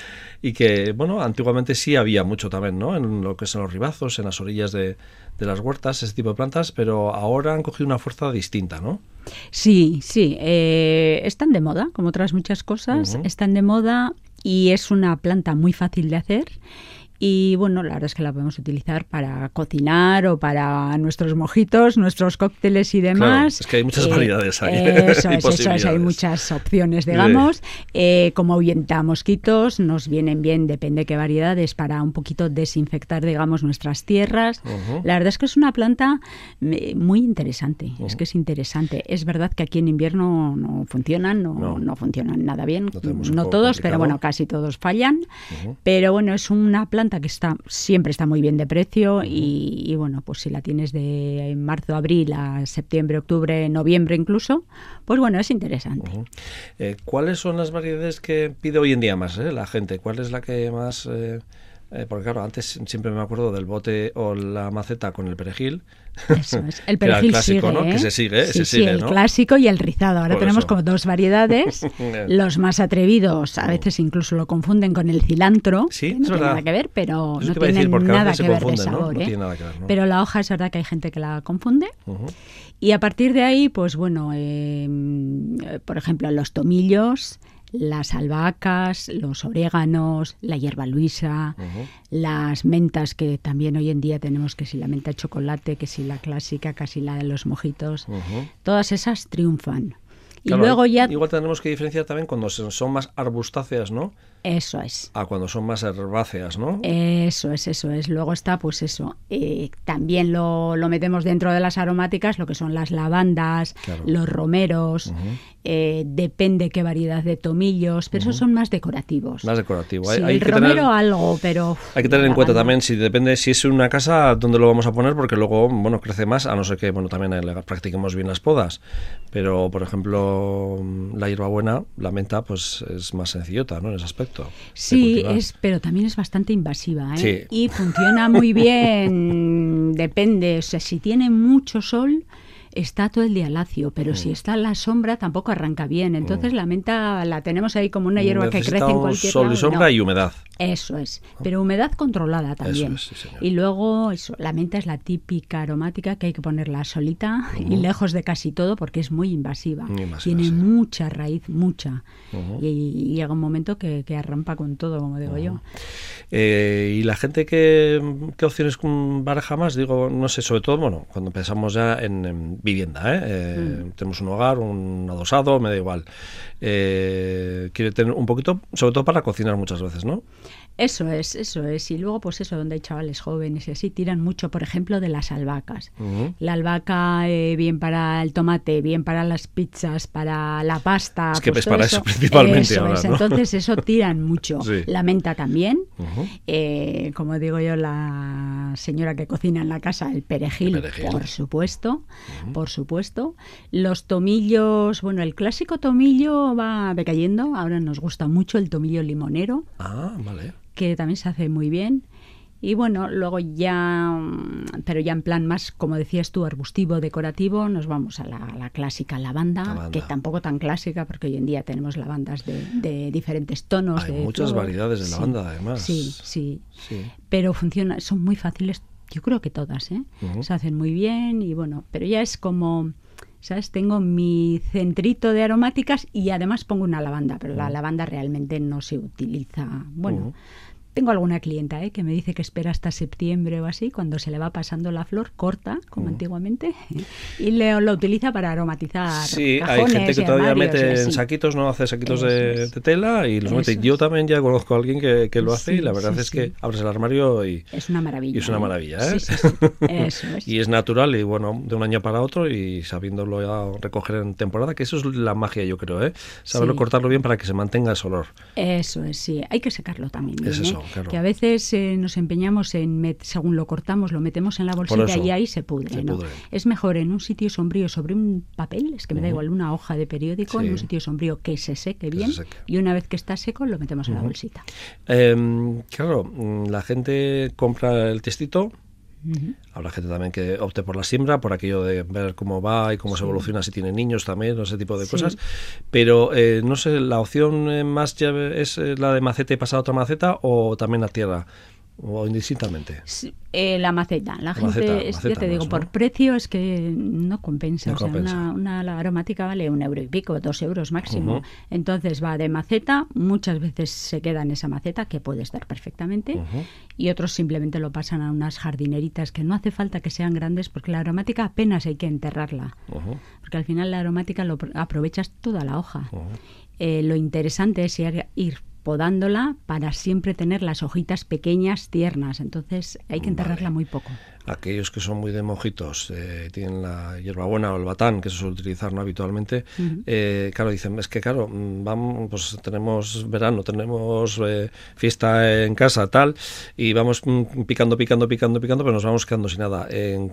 S1: [laughs] y que, bueno, antiguamente sí había mucho también, ¿no? En lo que son los ribazos, en las orillas de, de las huertas, ese tipo de plantas, pero ahora han cogido una fuerza distinta, ¿no?
S5: Sí, sí, eh, están de moda, como otras muchas cosas, están de moda y es una planta muy fácil de hacer y bueno, la verdad es que la podemos utilizar para cocinar o para nuestros mojitos, nuestros cócteles y demás.
S1: es que hay muchas eh, variedades ahí. [laughs]
S5: Eso es, eso es, hay muchas opciones, digamos. Eh, como ahuyenta mosquitos, nos vienen bien, depende qué variedades, para un poquito desinfectar, digamos, nuestras tierras. La verdad es que es una planta eh, muy interesante, es que es interesante. Es verdad que aquí en invierno no funcionan, no, no. funcionan nada bien, no, todos, pero bueno, casi todos fallan. Pero bueno, es una planta que está siempre está muy bien de precio y, bueno, pues si la tienes de marzo, abril a septiembre, octubre, noviembre incluso, pues bueno, es interesante.
S1: Eh, ¿Cuáles son las variedades que pide hoy en día más eh, la gente? ¿Cuál es la que más... Eh, porque claro, antes siempre me acuerdo del bote o la maceta con el perejil,
S5: eso es. El [laughs] perejil
S1: clásico,
S5: sigue,
S1: ¿no? Que
S5: se
S1: sigue,
S5: sí,
S1: se sigue,
S5: el clásico y el rizado. Ahora tenemos como dos variedades. [laughs] Los más atrevidos a veces incluso lo confunden con el cilantro.
S1: Sí,
S5: no tiene nada que ver, pero no tiene nada que ver de sabor.
S1: ¿eh?
S5: Pero la hoja es verdad que hay gente que la confunde. Y a partir de ahí, pues bueno, eh, por ejemplo, los tomillos las albahacas, los oréganos, la hierba luisa, las mentas que también hoy en día tenemos que si la menta de chocolate, que si la clásica, casi la de los mojitos, todas esas triunfan.
S1: y luego ya igual tenemos que diferenciar también cuando son más arbustáceas, ¿no?
S5: Eso es.
S1: A cuando son más herbáceas, ¿no?
S5: Eso es, eso es. Luego está, pues eso. Eh, también lo, lo, metemos dentro de las aromáticas, lo que son las lavandas, los romeros. Eh, depende qué variedad de tomillos, pero esos son más decorativos.
S1: Más decorativos.
S5: Sí, el romero algo, pero...
S1: Hay que tener en cuenta también, si depende, si es una casa, dónde lo vamos a poner, porque luego, bueno, crece más, a no ser que, bueno, también practiquemos bien las podas. Pero, por ejemplo, la hierbabuena, la menta, pues es más sencillota, ¿no? En ese aspecto.
S5: Sí, es, pero también es bastante invasiva ¿eh? y funciona muy [laughs] bien, depende, o sea, si tiene mucho sol está todo el día lacio, pero si mm. está en la sombra tampoco arranca bien. Entonces mm. la menta la tenemos ahí como una hierba que crece en cualquier
S1: sol y sombra y humedad.
S5: Eso es, pero humedad controlada también. y luego eso, la menta es la típica aromática que hay que ponerla solita y lejos de casi todo porque es muy invasiva. Tiene mucha raíz, mucha. y, llega un momento que, arrampa con todo, como digo yo.
S1: Eh, y la gente que, qué opciones baraja más, digo, no sé, sobre todo, bueno, cuando pensamos ya en vivienda. ¿eh? eh mm. Tenemos un hogar, un adosado, me da igual. Eh, quiere tener un poquito, sobre todo para cocinar muchas veces, ¿no?
S5: Eso es, eso es. Y luego, pues eso, donde hay chavales jóvenes y así, tiran mucho, por ejemplo, de las albahacas. La albahaca, eh, bien para el tomate, bien para las pizzas, para la pasta.
S1: Es que
S5: pues
S1: es para eso, principalmente.
S5: Entonces, eso [laughs] tiran mucho. La menta también. Eh, como digo yo, la señora que cocina en la casa, el perejil, por supuesto. Por supuesto. Los tomillos, bueno, el clásico tomillo va decayendo. Ahora nos gusta mucho el tomillo limonero.
S1: Ah, vale
S5: que también se hace muy bien. Y bueno, luego ya, mm, pero ya en plan más, como decías tú, arbustivo, decorativo, nos vamos a la, clásica lavanda, que tampoco tan clásica, porque hoy en día tenemos lavandas de, diferentes tonos.
S1: Hay muchas variedades de lavanda, además.
S5: Sí, sí, Pero funciona, son muy fáciles, yo creo que todas, ¿eh? Se hacen muy bien y bueno, pero ya es como ¿sabes? Tengo mi centrito de aromáticas y además pongo una lavanda, pero la lavanda realmente no se utiliza, bueno, tengo alguna clienta ¿eh? que me dice que espera hasta septiembre o así, cuando se le va pasando la flor, corta, como antiguamente, [laughs] y le, lo utiliza para aromatizar.
S1: Sí, hay gente que todavía mete en saquitos, no hace saquitos de, tela y los mete. Yo también ya conozco a alguien que, que lo hace y la verdad es que abres el armario y
S5: es una maravilla.
S1: Y es una
S5: ¿eh?
S1: maravilla, ¿eh?
S5: Eso es. [laughs]
S1: y es natural y bueno, de un año para otro y sabiéndolo ya recoger en temporada, que eso es la magia, yo creo, ¿eh? Saberlo cortarlo bien para que se mantenga ese olor.
S5: Eso es, sí. Hay que secarlo también.
S1: es eso, claro.
S5: Que a veces eh, nos empeñamos en, según lo cortamos, lo metemos en la bolsita y ahí se pudre, ¿no? Es mejor en un sitio sombrío sobre un papel, es que me da igual una hoja de periódico, en un sitio sombrío que se seque bien y una vez que está seco lo metemos en la bolsita.
S1: Em, claro, mm, la gente compra el testito, Habrá gente también que opte por la siembra, por aquello de ver cómo va y cómo se evoluciona, si tiene niños también, ese tipo de cosas. Pero eh, no sé, ¿la opción eh, más es eh, la de maceta y pasar a otra maceta o también a tierra? ¿O indistintamente?
S5: Eh, la maceta. La, gente, ya te digo, por precio es que no compensa. o sea, Una, aromática vale un euro y pico, dos euros máximo. Entonces va de maceta, muchas veces se queda en esa maceta, que puede estar perfectamente, y otros simplemente lo pasan a unas jardineritas que no hace falta que sean grandes, porque la aromática apenas hay que enterrarla. Porque al final la aromática lo aprovechas toda la hoja. Eh, lo interesante es ir podándola para siempre tener las hojitas pequeñas, tiernas. Entonces hay que enterrarla muy poco
S1: aquellos que son muy de mojitos, eh, tienen la hierbabuena o el batán, que se suele utilizar ¿no? habitualmente, eh, claro, dicen, es que claro, mm, vamos, pues tenemos verano, tenemos eh, fiesta en casa, tal, y vamos mm, picando, picando, picando, picando, pero nos vamos quedando sin nada.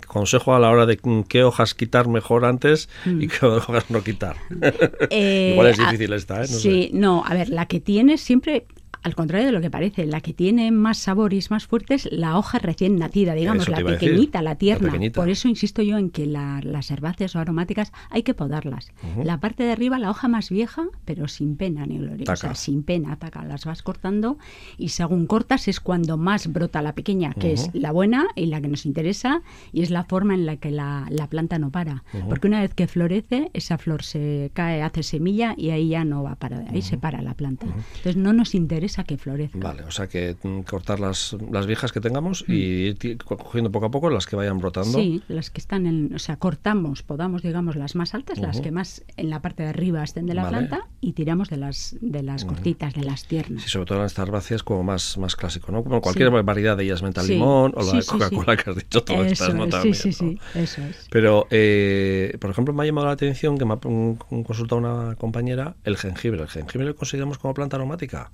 S1: Consejo a la hora de mm, qué hojas quitar mejor antes y qué hojas no quitar. [laughs] Igual es difícil esta, ¿eh?
S5: sí, no, a ver, la que tienes siempre al contrario de lo que parece, la que tiene más sabor y es más fuerte es la hoja recién nacida, digamos, la pequeñita, la tierna. Por eso insisto yo en que las herbáceas o aromáticas hay que podarlas. La parte de arriba, la hoja más vieja, pero sin pena ni gloria. O sea, sin pena, taca, las vas cortando y según cortas es cuando más brota la pequeña, que es la buena y la que nos interesa y es la forma en la que la, planta no para. Porque una vez que florece, esa flor se cae, hace semilla y ahí ya no va para, ahí se para la planta. Entonces no nos interesa a que florezca.
S1: Vale, o sea que mm, cortar las, las viejas que tengamos y mm. ir cogiendo poco a poco las que vayan brotando.
S5: Sí, las que están en, o sea, cortamos, podamos, digamos, las más altas, las que más en la parte de arriba estén de la planta y tiramos de las de las cortitas, de las tiernas.
S1: Sí, sobre todo en estas herbáceas como más, más clásico, ¿no? Como cualquier variedad de ellas, menta limón o la Coca-Cola que has dicho, todas estas, ¿no?
S5: sí, sí, sí, eso es.
S1: Pero, eh, por ejemplo, me ha llamado la atención que me ha consultado una compañera el jengibre. ¿El jengibre lo consideramos como planta aromática?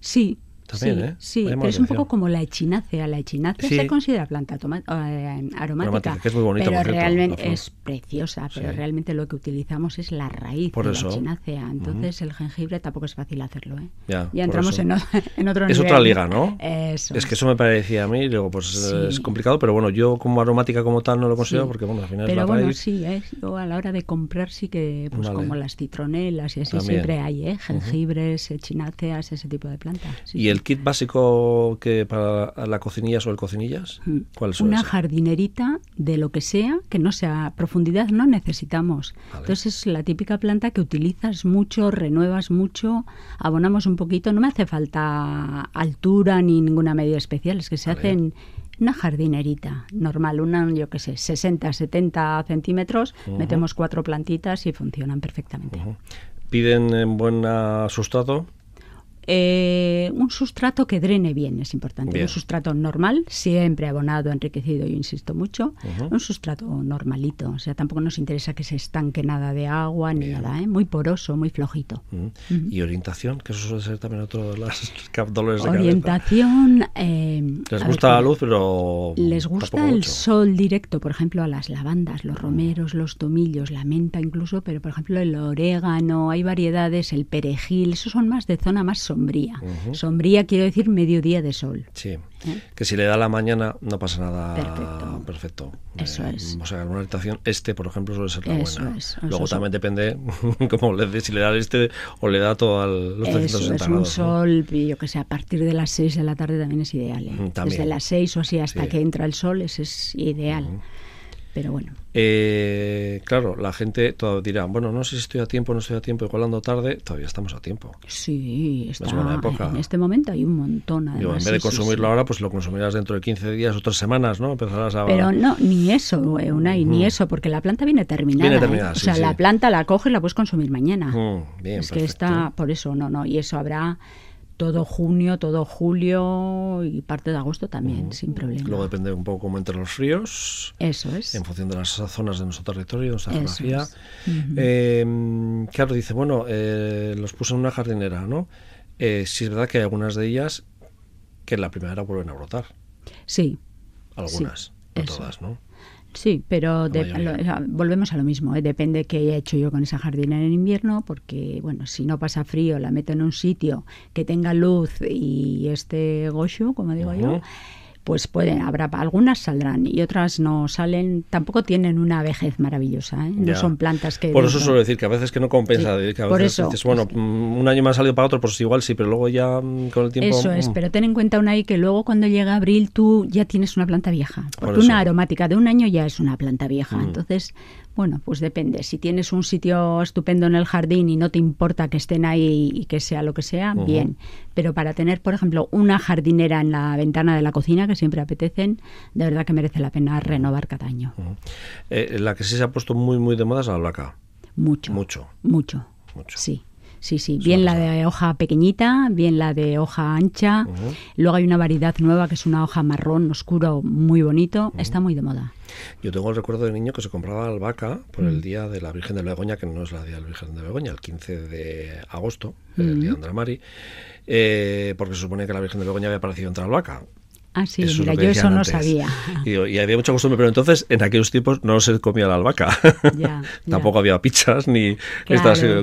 S5: Sí, ¿eh? sí, pero es un poco como la echinácea. La echinácea se considera planta eh, aromática,
S1: que es muy bonita,
S5: pero realmente es preciosa, pero realmente lo que utilizamos es la raíz de la echinácea. Entonces el jengibre tampoco es fácil hacerlo. ¿eh? Ya, entramos en, [laughs] en, otro
S1: Es otra liga, ¿no?
S5: Eso.
S1: Es que eso me parecía a mí, luego pues es complicado, pero bueno, yo como aromática como tal no lo considero porque bueno, al final
S5: pero
S1: es
S5: la
S1: bueno,
S5: sí, yo a la hora de comprar sí que, pues como las citronelas y así siempre hay, ¿eh? Jengibres, echináceas, ese tipo de plantas.
S1: y el kit básico que para la cocinillas o el cocinillas? Mm. ¿Cuál es
S5: Una jardinerita de lo que sea, que no sea profundidad, no necesitamos. Entonces es la típica planta que utilizas mucho, renuevas mucho, abonamos un poquito. No me hace falta altura ni ninguna medida especial, es que se hacen una jardinerita normal, una, yo qué sé, 60, 70 centímetros, metemos cuatro plantitas y funcionan perfectamente.
S1: ¿Piden en buen sustrato?
S5: Eh, un sustrato que drene bien es importante. Un sustrato normal, siempre abonado, enriquecido, yo insisto mucho. Un sustrato normalito. O sea, tampoco nos interesa que se estanque nada de agua ni nada, ¿eh? muy poroso, muy flojito.
S1: ¿Y orientación? Que eso suele ser también otro de los [laughs] dolores de
S5: Orientación.
S1: Eh, les gusta la luz, pero.
S5: Les gusta el sol directo, por ejemplo, a las lavandas, los romeros, los tomillos, la menta incluso, pero por ejemplo el orégano, hay variedades, el perejil, esos son más de zona más sombría sombría. Sombría quiero decir mediodía de sol.
S1: Sí. ¿Eh? Que si le da la mañana no pasa nada perfecto. perfecto.
S5: Eso eh, es.
S1: O sea, una orientación este, por ejemplo, suele ser la buena. Luego también depende [laughs] como le, si le da el este o le da todo al, los
S5: Eso es un sol, yo que sé, a partir de las 6 de la tarde también es ideal. ¿eh? Desde las 6 o así hasta que entra el sol, ese es ideal. Pero bueno.
S1: Eh, claro, la gente todo dirá, bueno, no sé si estoy a tiempo, no estoy a tiempo, igual ando tarde, todavía estamos a tiempo.
S5: Sí, está, en este momento hay un montón.
S1: en vez de consumirlo ahora, pues lo consumirás dentro de 15 días o 3 semanas, ¿no?
S5: Empezarás a... Pero no, ni eso, Unai, ni eso, porque la planta viene terminada. Viene ¿eh? terminada, O sea, la planta la coges y la puedes consumir mañana. bien, es que está, por eso, no, no, y eso habrá todo junio, todo julio y parte de agosto también, sin problema.
S1: Luego depende un poco cómo entran los fríos.
S5: Eso es.
S1: En función de las zonas de nuestro territorio, de nuestra geografía. Em, claro, dice, bueno, eh, los puse en una jardinera, ¿no? Eh, sí es verdad que hay algunas de ellas que en la primavera vuelven a brotar.
S5: Sí.
S1: Algunas, no todas, ¿no?
S5: Sí, pero volvemos a lo mismo. ¿eh? Depende qué haya hecho yo con esa jardina en invierno, porque, bueno, si no pasa frío, la meto en un sitio que tenga luz y este gocho, como digo yo, pues pueden, habrá algunas saldrán y otras no salen, tampoco tienen una vejez maravillosa, ¿eh? no son plantas que...
S1: Por eso suelo decir que a veces que no compensa, que a veces dices, bueno, mm, un año me ha salido para otro, pues igual sí, pero luego ya mm, con el tiempo...
S5: Eso es, mm. pero ten en cuenta, una ahí que luego cuando llega abril tú ya tienes una planta vieja, porque una aromática de un año ya es una planta vieja, entonces bueno, pues depende. Si tienes un sitio estupendo en el jardín y no te importa que estén ahí y que sea lo que sea, bien. Pero para tener, por ejemplo, una jardinera en la ventana de la cocina, que siempre apetecen, de verdad que merece la pena renovar cada año.
S1: Eh, la que sí se ha puesto muy, muy de moda es la albahaca.
S5: Mucho. Mucho. Mucho. Mucho. Sí. Sí, sí, bien la de hoja pequeñita, bien la de hoja ancha. Luego hay una variedad nueva que es una hoja marrón oscuro muy bonito. Está muy de moda.
S1: Yo tengo el recuerdo de niño que se compraba albahaca por el día de la Virgen de Begoña, que no es la día de la Virgen de Begoña, el 15 de agosto, el día de Andramari, eh, porque se supone que la Virgen de Begoña había aparecido entre albahaca.
S5: Ah, sí, mira, yo eso no sabía.
S1: Y, había mucha costumbre, pero entonces en aquellos tiempos no se comía la albahaca. [laughs] Tampoco había pizzas ni estas, eh,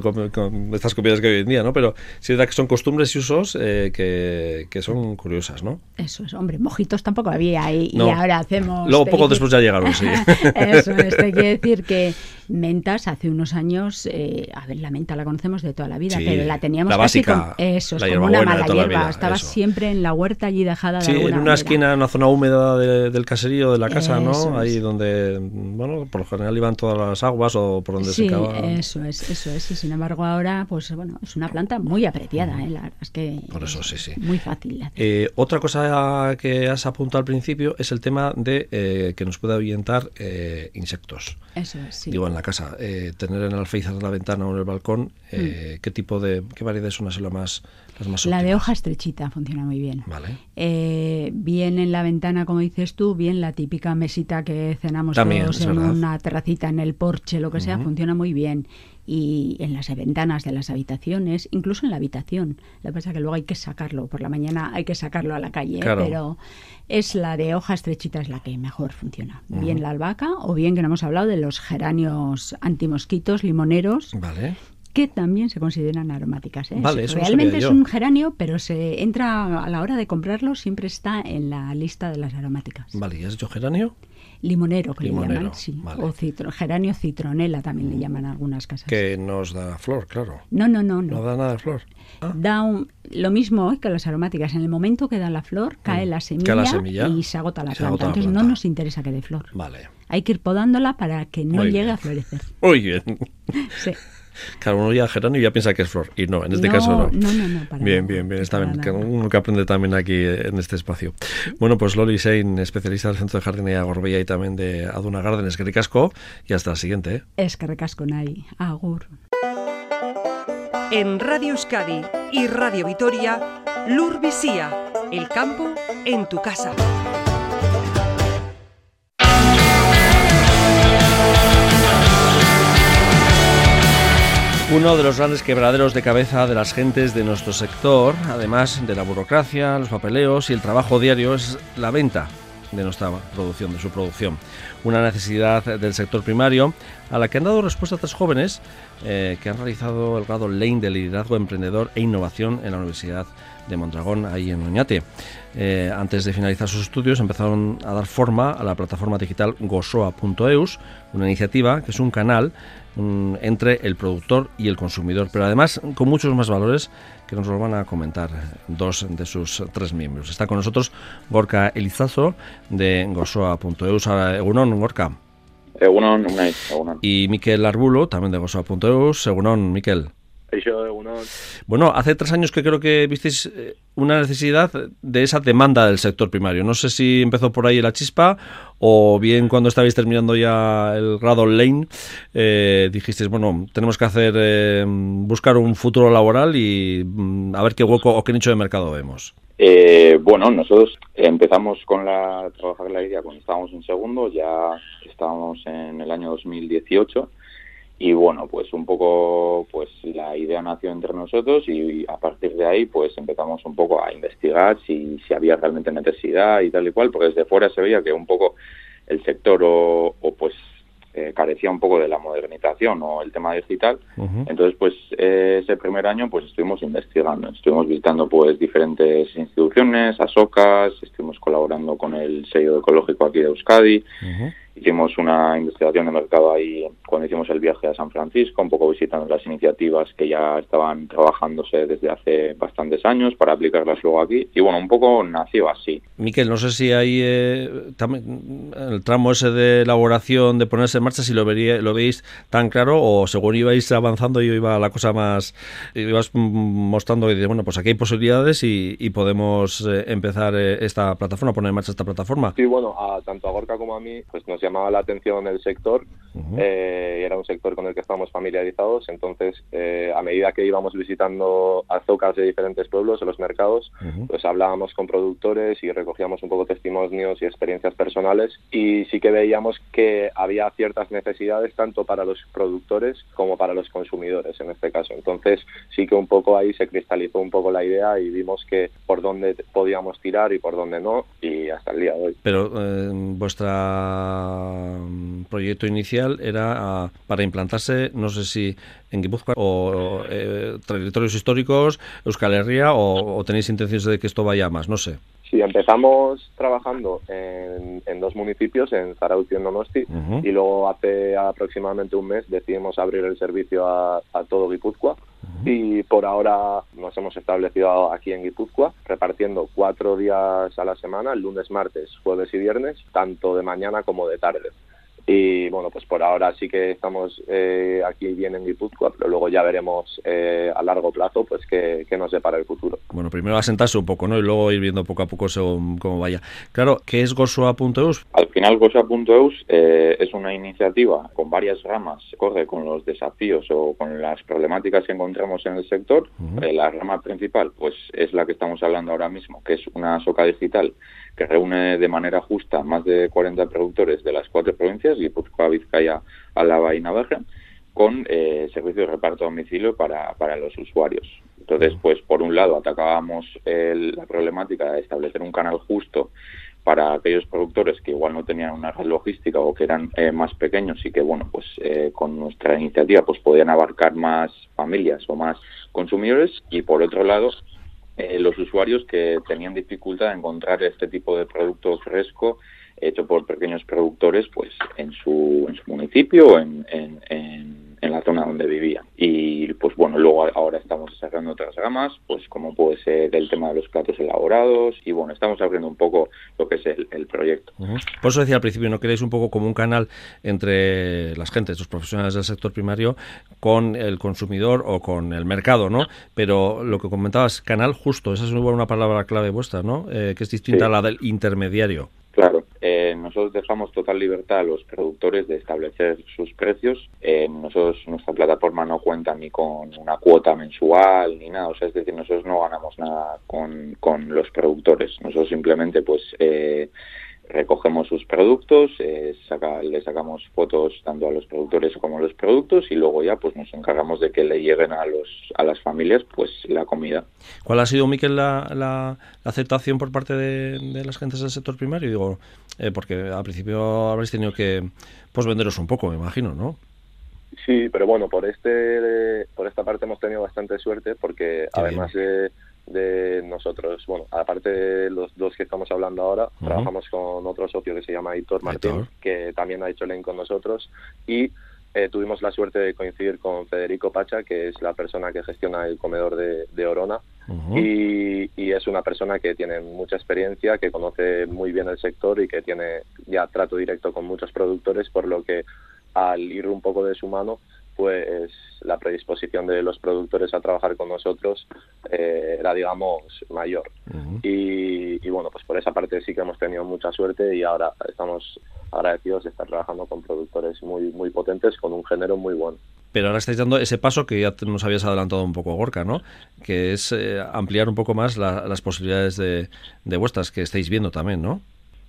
S1: estas comidas que hoy en día, ¿no? Pero sí es verdad que son costumbres y usos eh, que, que, son curiosas, ¿no?
S5: Eso es, hombre, mojitos tampoco había y, y ahora hacemos...
S1: Luego poco después ya llegaron, sí. [laughs]
S5: eso es, te quiere [laughs] decir que mentas hace unos años, eh, a ver, la menta la conocemos de toda la vida, pero la teníamos
S1: la básica,
S5: eso, es como una mala hierba, estaba siempre en la huerta allí dejada de
S1: sí, en una esquina, en una zona húmeda del caserío de la casa, ¿no? Ahí donde, bueno, por lo general iban todas las aguas o por donde
S5: se
S1: secaba.
S5: eso es, eso es, y sin embargo ahora, pues bueno, es una planta muy apreciada, ¿eh? la verdad es que
S1: por eso, sí, sí.
S5: muy fácil.
S1: Eh, otra cosa que has apuntado al principio es el tema de eh, que nos puede ahuyentar eh, insectos.
S5: Eso es, sí.
S1: Digo, en la casa, eh, tener en el alféizar de la ventana o en el balcón, eh, mm. ¿qué tipo de, qué variedades son las más, más
S5: La de hoja estrechita funciona muy bien.
S1: Vale.
S5: Eh, bien en la ventana, como dices tú, bien la típica mesita que cenamos todos en una terracita, en el porche, lo que sea, funciona muy bien y en las ventanas de las habitaciones, incluso en la habitación. Lo que pasa es que luego hay que sacarlo, por la mañana hay que sacarlo a la calle, pero es la de hoja estrechita es la que mejor funciona. Bien la albahaca o bien que no hemos hablado de los geranios antimosquitos, limoneros.
S1: Vale
S5: que también se consideran aromáticas. ¿eh?
S1: Vale,
S5: Realmente es un geranio, pero se entra a la hora de comprarlo, siempre está en la lista de las aromáticas.
S1: Vale, ¿y has dicho geranio?
S5: Limonero, que le llaman, sí. O geranio citronela también le llaman algunas casas.
S1: Que nos da flor, claro.
S5: No, no, no.
S1: No, da nada de flor.
S5: Ah. Da lo mismo que las aromáticas. En el momento que da la flor, cae, mm. la, semilla y se agota la planta. Entonces no nos interesa que dé flor.
S1: Vale.
S5: Hay que ir podándola para que no llegue a florecer. [laughs]
S1: Muy bien. sí. Claro, uno ya geranio ya piensa que es flor. Y no, en este caso no.
S5: No, no, no.
S1: bien, bien, bien. Está bien. Uno que aprende también aquí en este espacio. Bueno, pues Loli Sein, especialista del Centro de Jardinería Gorbella y también de Aduna Garden, es que ricasco. Y hasta la siguiente. ¿eh?
S5: Es que recasco, Nay. Agur.
S2: En Radio Euskadi y Radio Vitoria, Lur Visía, el campo en tu casa.
S1: Uno de los grandes quebraderos de cabeza de las gentes de nuestro sector, además de la burocracia, los papeleos y el trabajo diario, es la venta de nuestra producción, de su producción. Una necesidad del sector primario a la que han dado respuesta tres jóvenes eh, que han realizado el grado Lane de liderazgo emprendedor e innovación en la Universidad de Mondragón, ahí en Oñate. Eh, antes de finalizar sus estudios empezaron a dar forma a la plataforma digital gosoa.eus, una iniciativa que es un canal entre el productor y el consumidor, pero además con muchos más valores que nos lo van a comentar dos de sus tres miembros. Está con nosotros Gorka Elizazo de gosoa.eus. Egunon, Gorka.
S6: Egunon,
S1: Y Miquel Arbulo, también de Gosoa.eus. Egunon, Miquel. Bueno, hace tres años que creo que visteis eh, una necesidad de esa demanda del sector primario. No sé si empezó por ahí la chispa o bien cuando estabais terminando ya el grado lane eh, dijisteis, bueno, tenemos que hacer, eh, buscar un futuro laboral y mm, a ver qué hueco o qué nicho de mercado vemos.
S6: Eh, bueno, nosotros empezamos con la trabajar la idea cuando estábamos en segundo, ya estábamos en el año 2018 y bueno, pues un poco pues la idea nació entre nosotros y a partir de ahí pues empezamos un poco a investigar si, si había realmente necesidad y tal y cual, porque desde fuera se veía que un poco el sector o, o pues eh, carecía un poco de la modernización o el tema digital. Entonces, pues eh, ese primer año pues estuvimos investigando, estuvimos visitando pues diferentes instituciones, ASOCAS, estuvimos colaborando con el sello ecológico aquí de Euskadi. Hicimos una investigación de mercado ahí cuando hicimos el viaje a San Francisco, un poco visitando las iniciativas que ya estaban trabajándose desde hace bastantes años para aplicarlas luego aquí. Y bueno, un poco nació así.
S1: Miquel, no sé si hay eh, el tramo ese de elaboración, de ponerse en marcha, si lo, vería, lo veis tan claro o según ibais avanzando y iba la cosa más, ibas mostrando que, bueno, pues aquí hay posibilidades y, podemos eh, empezar eh, esta plataforma, poner en marcha esta plataforma.
S7: Sí, bueno, a, tanto a Gorka como a mí, pues nos llamaba la atención el sector, eh, era un sector con el que estábamos familiarizados, entonces eh, a medida que íbamos visitando azocas de diferentes pueblos, en los mercados, pues hablábamos con productores y recogíamos un poco testimonios y experiencias personales y sí que veíamos que había ciertas necesidades tanto para los productores como para los consumidores en este caso. Entonces sí que un poco ahí se cristalizó un poco la idea y vimos que por dónde podíamos tirar y por dónde no y hasta el día de hoy.
S1: Pero eh, vuestra proyecto inicial era ah, para implantarse, no sé si en Guipúzcoa o eh, territorios históricos, Euskal Herria, o, tenéis intenciones de que esto vaya más, no sé.
S7: Sí, empezamos trabajando en, dos municipios, en Zarautz y en Donosti, y luego hace aproximadamente un mes decidimos abrir el servicio a, todo Guipúzcoa. Y por ahora nos hemos establecido aquí en Guipúzcoa, repartiendo cuatro días a la semana, lunes, martes, jueves y viernes, tanto de mañana como de tarde. Y bueno, pues por ahora sí que estamos eh, aquí bien en Guipúzcoa, pero luego ya veremos eh, a largo plazo pues qué, qué, nos depara el futuro.
S1: Bueno, primero asentarse un poco, ¿no? Y luego ir viendo poco a poco según cómo vaya. Claro, ¿qué es Gosoa.eus?
S6: Al final Gosoa.eus eh, es una iniciativa con varias ramas, corre con los desafíos o con las problemáticas que encontramos en el sector. Eh, la rama principal pues es la que estamos hablando ahora mismo, que es una soca digital que reúne de manera justa más de 40 productores de las cuatro provincias, Guipúzcoa, Vizcaya, Álava y Navarra, con eh, servicio de reparto a domicilio para, para los usuarios. Entonces, pues por un lado atacábamos la problemática de establecer un canal justo para aquellos productores que igual no tenían una red logística o que eran eh, más pequeños y que bueno pues eh, con nuestra iniciativa pues podían abarcar más familias o más consumidores y por otro lado eh, los usuarios que tenían dificultad en encontrar este tipo de producto fresco hecho por pequeños productores pues en su, en su municipio o en, en, en, la zona donde vivían. Y pues bueno, luego ahora estamos desarrollando otras gamas, pues como puede ser el tema de los platos elaborados y bueno, estamos abriendo un poco lo que es el, proyecto.
S1: Por eso decía al principio, ¿no queréis un poco como un canal entre las gentes, los profesionales del sector primario, con el consumidor o con el mercado, ¿no? Pero lo que comentabas, canal justo, esa es una palabra clave vuestra, ¿no? Eh, que es distinta a la del intermediario.
S6: Claro, eh, nosotros dejamos total libertad a los productores de establecer sus precios. Eh, nosotros, nuestra plataforma no cuenta ni con una cuota mensual ni nada, o sea, es decir, nosotros no ganamos nada con, con los productores. Nosotros simplemente, pues, eh, recogemos sus productos, eh, le sacamos fotos tanto a los productores como a los productos y luego ya pues nos encargamos de que le lleguen a los a las familias pues la comida.
S1: ¿Cuál ha sido, Miquel, la, la, aceptación por parte de, las gentes del sector primario? Digo, eh, porque al principio habréis tenido que pues venderos un poco, me imagino, ¿no?
S7: Sí, pero bueno, por este por esta parte hemos tenido bastante suerte porque además de de nosotros, bueno, aparte de los dos que estamos hablando ahora, trabajamos con otro socio que se llama Hitor Martín, que también ha hecho link con nosotros. Y eh, tuvimos la suerte de coincidir con Federico Pacha, que es la persona que gestiona el comedor de, Orona, y, y, es una persona que tiene mucha experiencia, que conoce muy bien el sector y que tiene ya trato directo con muchos productores, por lo que al ir un poco de su mano, pues la predisposición de los productores a trabajar con nosotros eh, era, digamos, mayor. y, y, bueno, pues por esa parte sí que hemos tenido mucha suerte y ahora estamos agradecidos de estar trabajando con productores muy, muy potentes, con un género muy bueno.
S1: Pero ahora estáis dando ese paso que ya nos habías adelantado un poco, Gorka, ¿no? Que es eh, ampliar un poco más las posibilidades de, de vuestras que estáis viendo también, ¿no?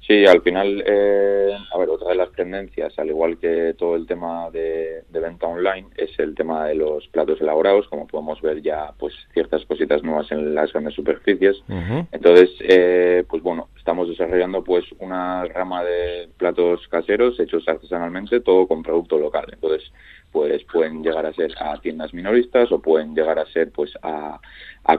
S6: Sí, al final, eh, a ver, otra de las tendencias, al igual que todo el tema de, venta online, es el tema de los platos elaborados, como podemos ver ya, pues ciertas cositas nuevas en las grandes superficies. Entonces, eh, pues bueno, estamos desarrollando pues una rama de platos caseros hechos artesanalmente, todo con producto local. Entonces, pues pueden llegar a ser a tiendas minoristas o pueden llegar a ser pues a,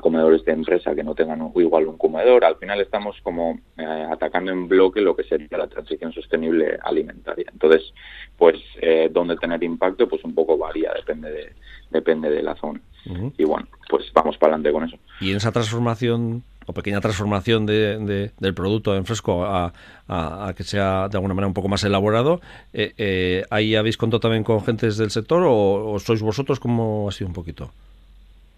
S6: comedores de empresa que no tengan igual un comedor. Al final estamos como eh, atacando en bloque lo que sería la transición sostenible alimentaria. Entonces, pues eh, dónde tener impacto, pues un poco varía, depende de, depende de la zona. Y bueno, pues vamos para adelante con eso.
S1: Y en esa transformación o pequeña transformación de, del producto en fresco a, que sea de alguna manera un poco más elaborado, eh, eh, ¿ahí habéis contado también con gentes del sector o, sois vosotros? como ha sido un poquito?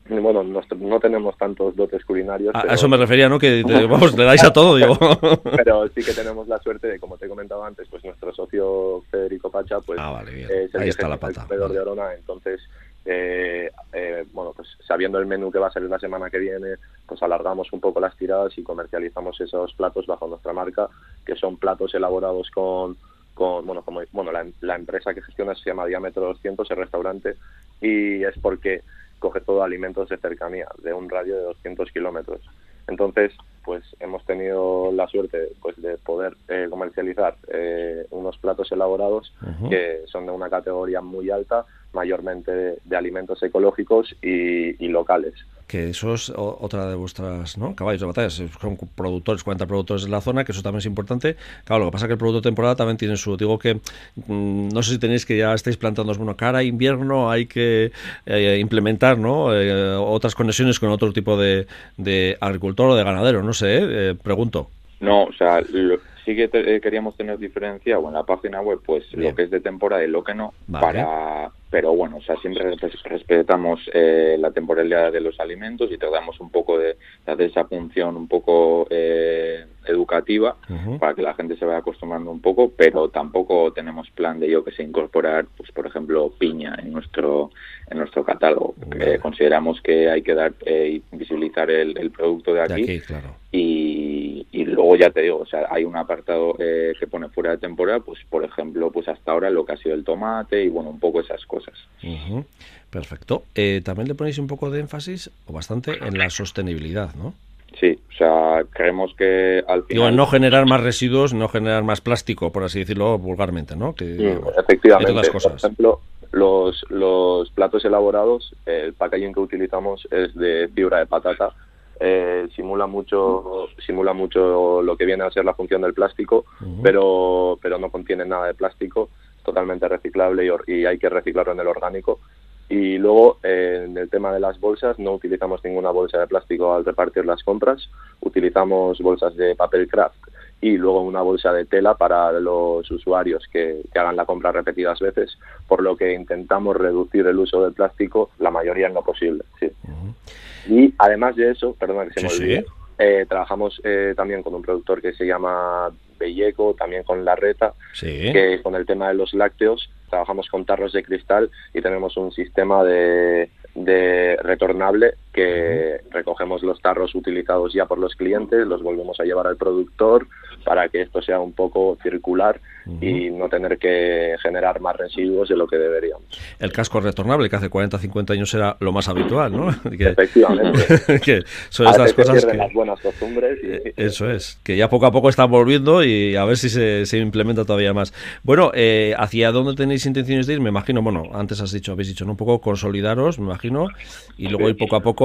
S7: Bueno, no, tenemos tantos dotes culinarios.
S1: A, eso me refería, ¿no? Que [laughs] vamos, le dais a todo, digo. [laughs]
S7: pero sí que tenemos la suerte de, como te he comentado antes, pues nuestro socio Federico Pacha, pues
S1: ah, es el Ahí está la pata.
S7: de Orona, entonces eh, eh, bueno, pues sabiendo el menú que va a salir la semana que viene, pues alargamos un poco las tiradas y comercializamos esos platos bajo nuestra marca, que son platos elaborados con, con bueno, como, bueno la, empresa que gestiona se llama Diámetro 200, el restaurante, y es porque coge todo alimentos de cercanía, de un radio de 200 kilómetros. Entonces, pues hemos tenido la suerte pues de poder eh, comercializar eh, unos platos elaborados que son de una categoría muy alta mayormente de, alimentos ecológicos y, locales.
S1: Que eso es otra de vuestras ¿no? caballos de batalla. Son productores, 40 productores de la zona, que eso también es importante. Claro, lo que pasa es que el producto de temporada también tiene su. Digo que mm, no sé si tenéis que ya estáis plantando, bueno, cara invierno hay que eh, implementar ¿no? Eh, otras conexiones con otro tipo de, de agricultor o de ganadero, no sé, eh, pregunto.
S6: No, o sea, sí que queríamos tener diferencia o en la página web, pues lo que es de temporada y lo que no, para pero bueno, o sea, siempre respetamos eh, la temporalidad de los alimentos y tratamos un poco de, hacer esa función un poco eh, educativa para que la gente se vaya acostumbrando un poco, pero tampoco tenemos plan de yo que se incorporar, pues por ejemplo, piña en nuestro en nuestro catálogo. consideramos que hay que dar eh, visibilizar el, producto de aquí,
S1: claro.
S6: y, y, luego ya te digo, o sea, hay un apartado eh, que pone fuera de temporada, pues por ejemplo, pues hasta ahora lo que ha sido el tomate y bueno, un poco esas cosas.
S1: Perfecto. Eh, también le ponéis un poco de énfasis o bastante en la sostenibilidad, ¿no?
S6: Sí, o sea, creemos que al final...
S1: no generar más residuos, no generar más plástico, por así decirlo vulgarmente, ¿no? Que,
S7: efectivamente, por ejemplo, los, los platos elaborados, el packaging que utilizamos es de fibra de patata, eh, simula mucho simula mucho lo que viene a ser la función del plástico, pero pero no contiene nada de plástico, totalmente reciclable y, y hay que reciclarlo en el orgánico y luego, eh, en el tema de las bolsas, no utilizamos ninguna bolsa de plástico al repartir las compras. Utilizamos bolsas de papel craft y luego una bolsa de tela para los usuarios que, hagan la compra repetidas veces, por lo que intentamos reducir el uso del plástico la mayoría en lo posible. Sí. Y además de eso, perdón que se me olvide, eh, trabajamos eh, también con un productor que se llama Belleco, también con La Reta, que con el tema de los lácteos trabajamos con tarros de cristal y tenemos un sistema de, de retornable que recogemos los tarros utilizados ya por los clientes, los volvemos a llevar al productor para que esto sea un poco circular y no tener que generar más residuos de lo que deberíamos.
S1: El casco retornable, que hace 40 50 años era lo más habitual, ¿no? [laughs]
S7: Efectivamente. [laughs]
S1: que son estas cosas que...
S7: las buenas costumbres.
S1: Eh, eso es, que ya poco a poco están volviendo y a ver si se, se implementa todavía más. Bueno, eh, ¿hacia dónde tenéis intenciones de ir? Me imagino, bueno, antes has dicho, habéis dicho, ¿no? un poco consolidaros, me imagino, y luego ir poco a poco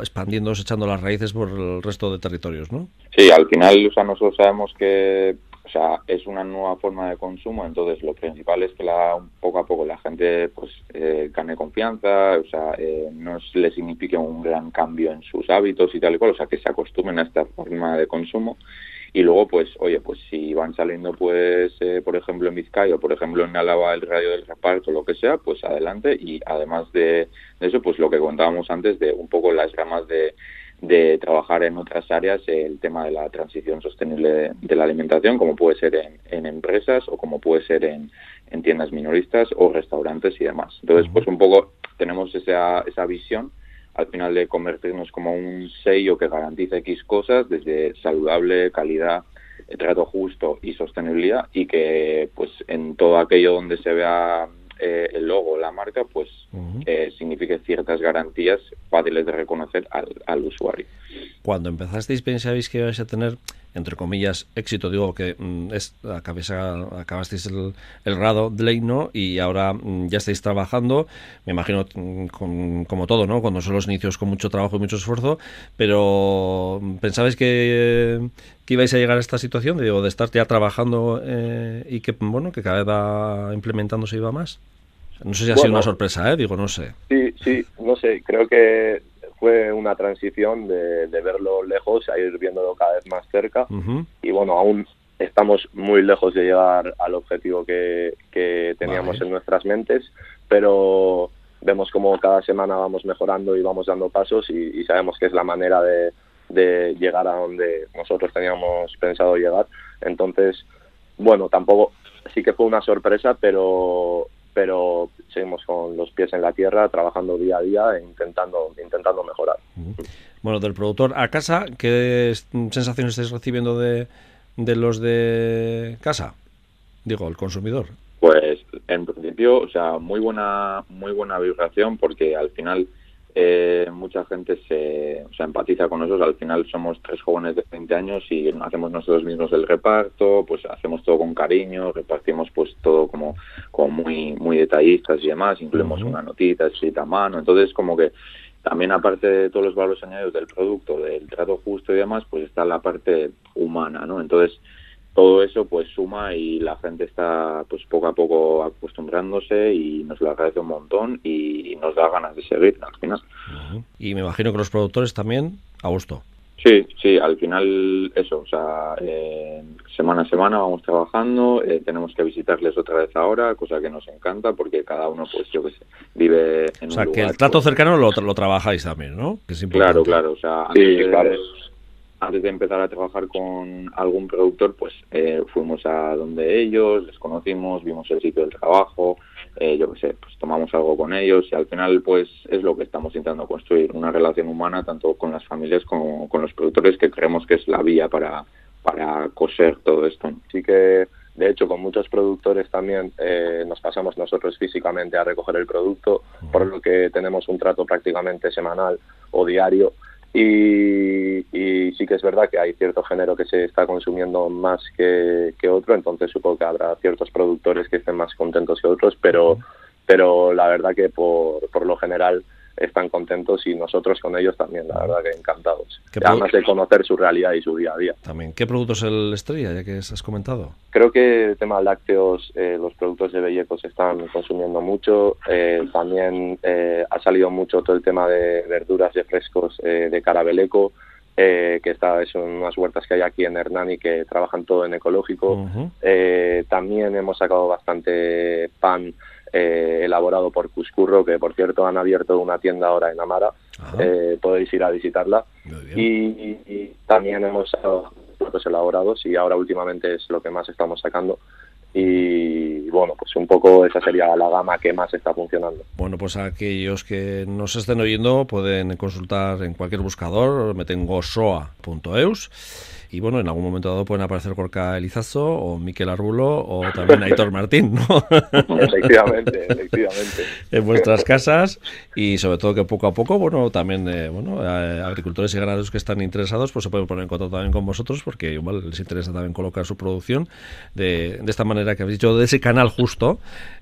S1: expandiéndose, echando las raíces por el resto de territorios, ¿no?
S6: Sí, al final, o sea, nosotros sabemos que o sea, es una nueva forma de consumo, entonces lo principal es que la, poco a poco la gente pues eh, gane confianza, o sea, eh, no le signifique un gran cambio en sus hábitos y tal y cual, o sea, que se acostumbren a esta forma de consumo y luego pues oye pues si van saliendo pues eh, por ejemplo en Vizcaya o por ejemplo en Álava el radio del reparto lo que sea pues adelante. Y además de, eso pues lo que contábamos antes de un poco las ramas de, de trabajar en otras áreas el tema de la transición sostenible de, la alimentación como puede ser en, en empresas o como puede ser en, en, tiendas minoristas o restaurantes y demás. Entonces pues un poco tenemos esa, esa visión al final de convertirnos como un sello que garantiza X cosas, desde saludable, calidad, trato justo y sostenibilidad, y que pues en todo aquello donde se vea eh, el logo, la marca, pues eh, signifique ciertas garantías fáciles de reconocer al, al usuario.
S1: Cuando empezasteis pensabais que ibais a tener entre comillas, éxito. Digo que mm, es, acabasteis el, el Rado Leino y ahora mm, ya estáis trabajando, me imagino mm, como todo, ¿no? Cuando son los inicios con mucho trabajo y mucho esfuerzo, pero ¿pensabais que, que ibais a llegar a esta situación de, de estar ya trabajando eh, y que, bueno, que cada vez va implementándose y va más? No sé si ha sido una sorpresa, ¿eh? Digo, no sé.
S7: Sí, sí, no sé. Creo que fue una transición de, verlo lejos a ir viéndolo cada vez más cerca. Y bueno, aún estamos muy lejos de llegar al objetivo que, teníamos en nuestras mentes, pero vemos como cada semana vamos mejorando y vamos dando pasos y, sabemos que es la manera de, de, llegar a donde nosotros teníamos pensado llegar. Entonces, bueno, tampoco, sí que fue una sorpresa, pero pero seguimos con los pies en la tierra, trabajando día a día e intentando, intentando mejorar.
S1: Bueno, del productor a casa, ¿qué sensaciones estáis recibiendo de, de los de casa? Digo, el consumidor.
S6: Pues en principio, o sea, muy buena, muy buena vibración porque al final eh, mucha gente se, o empatiza con nosotros. Al final somos tres jóvenes de 20 años y hacemos nosotros mismos el reparto, pues hacemos todo con cariño, repartimos pues todo como, como muy, muy detallistas y demás, incluimos una notita escrita a mano. Entonces, como que también aparte de todos los valores añadidos del producto, del trato justo y demás, pues está la parte humana, ¿no? Entonces, todo eso pues suma y la gente está pues poco a poco acostumbrándose y nos lo agradece un montón y nos da ganas de seguir al final.
S1: Y me imagino que los productores también a gusto.
S6: Sí, sí, al final eso, o sea, eh, semana a semana vamos trabajando, eh, tenemos que visitarles otra vez ahora, cosa que nos encanta porque cada uno, pues yo qué sé, vive en
S1: o sea, que el trato cercano lo, lo trabajáis también, ¿no?
S6: claro, claro, o sea, sí, claro antes de empezar a trabajar con algún productor, pues eh, fuimos a donde ellos, les conocimos, vimos el sitio del trabajo, eh, yo qué sé, pues tomamos algo con ellos y al final pues es lo que estamos intentando construir, una relación humana tanto con las familias como con los productores que creemos que es la vía para, para coser todo esto.
S7: Sí que de hecho, con muchos productores también eh, nos pasamos nosotros físicamente a recoger el producto, por lo que tenemos un trato prácticamente semanal o diario y, sí que es verdad que hay cierto género que se está consumiendo más que, otro, entonces supongo que habrá ciertos productores que estén más contentos que otros, pero, pero la verdad que por, por lo general están contentos y nosotros con ellos también, la verdad que encantados. Además de conocer su realidad y su día a día.
S1: También, ¿qué productos el estrella, ya que has comentado?
S7: Creo que el tema lácteos, eh, los productos de Belleco se están consumiendo mucho. Eh, también eh, ha salido mucho todo el tema de verduras de frescos de Carabeleco. que está, son unas huertas que hay aquí en Hernani que trabajan todo en ecológico. también hemos sacado bastante pan eh, elaborado por Cuscurro, que por cierto han abierto una tienda ahora en Amara, eh, podéis ir a visitarla. Y, también hemos sacado productos elaborados y ahora últimamente es lo que más estamos sacando. Y bueno, pues un poco esa sería la gama que más está funcionando.
S1: Bueno, pues aquellos que nos estén oyendo pueden consultar en cualquier buscador, meten gosoa.eus y bueno, en algún momento dado pueden aparecer Gorka Elizazo o Miquel Arbulo o también [laughs] Aitor Martín, ¿no?
S7: efectivamente, efectivamente. [laughs]
S1: en vuestras casas y sobre todo que poco a poco, bueno, también eh, bueno, eh, agricultores y ganaderos que están interesados pues se pueden poner en contacto también con vosotros porque igual les interesa también colocar su producción de, de esta manera que habéis dicho, de ese canal justo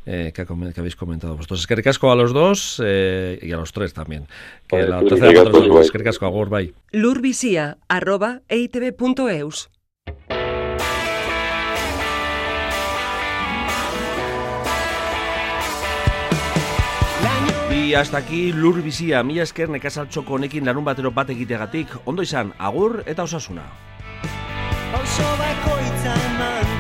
S1: eh, que, que, habéis comentado vosotros. Eskerrik asko a los dos eh, y a los tres también. Que vale, la tercera de los dos. Eskerrik asko, agur,
S2: bai. Lurbizia, arroba, eitb.eus.
S8: Y hasta aquí lur bizia, mila esker nekazaltxoko honekin larun batero bat egiteagatik, ondo izan, agur eta osasuna. Oso bakoitza eman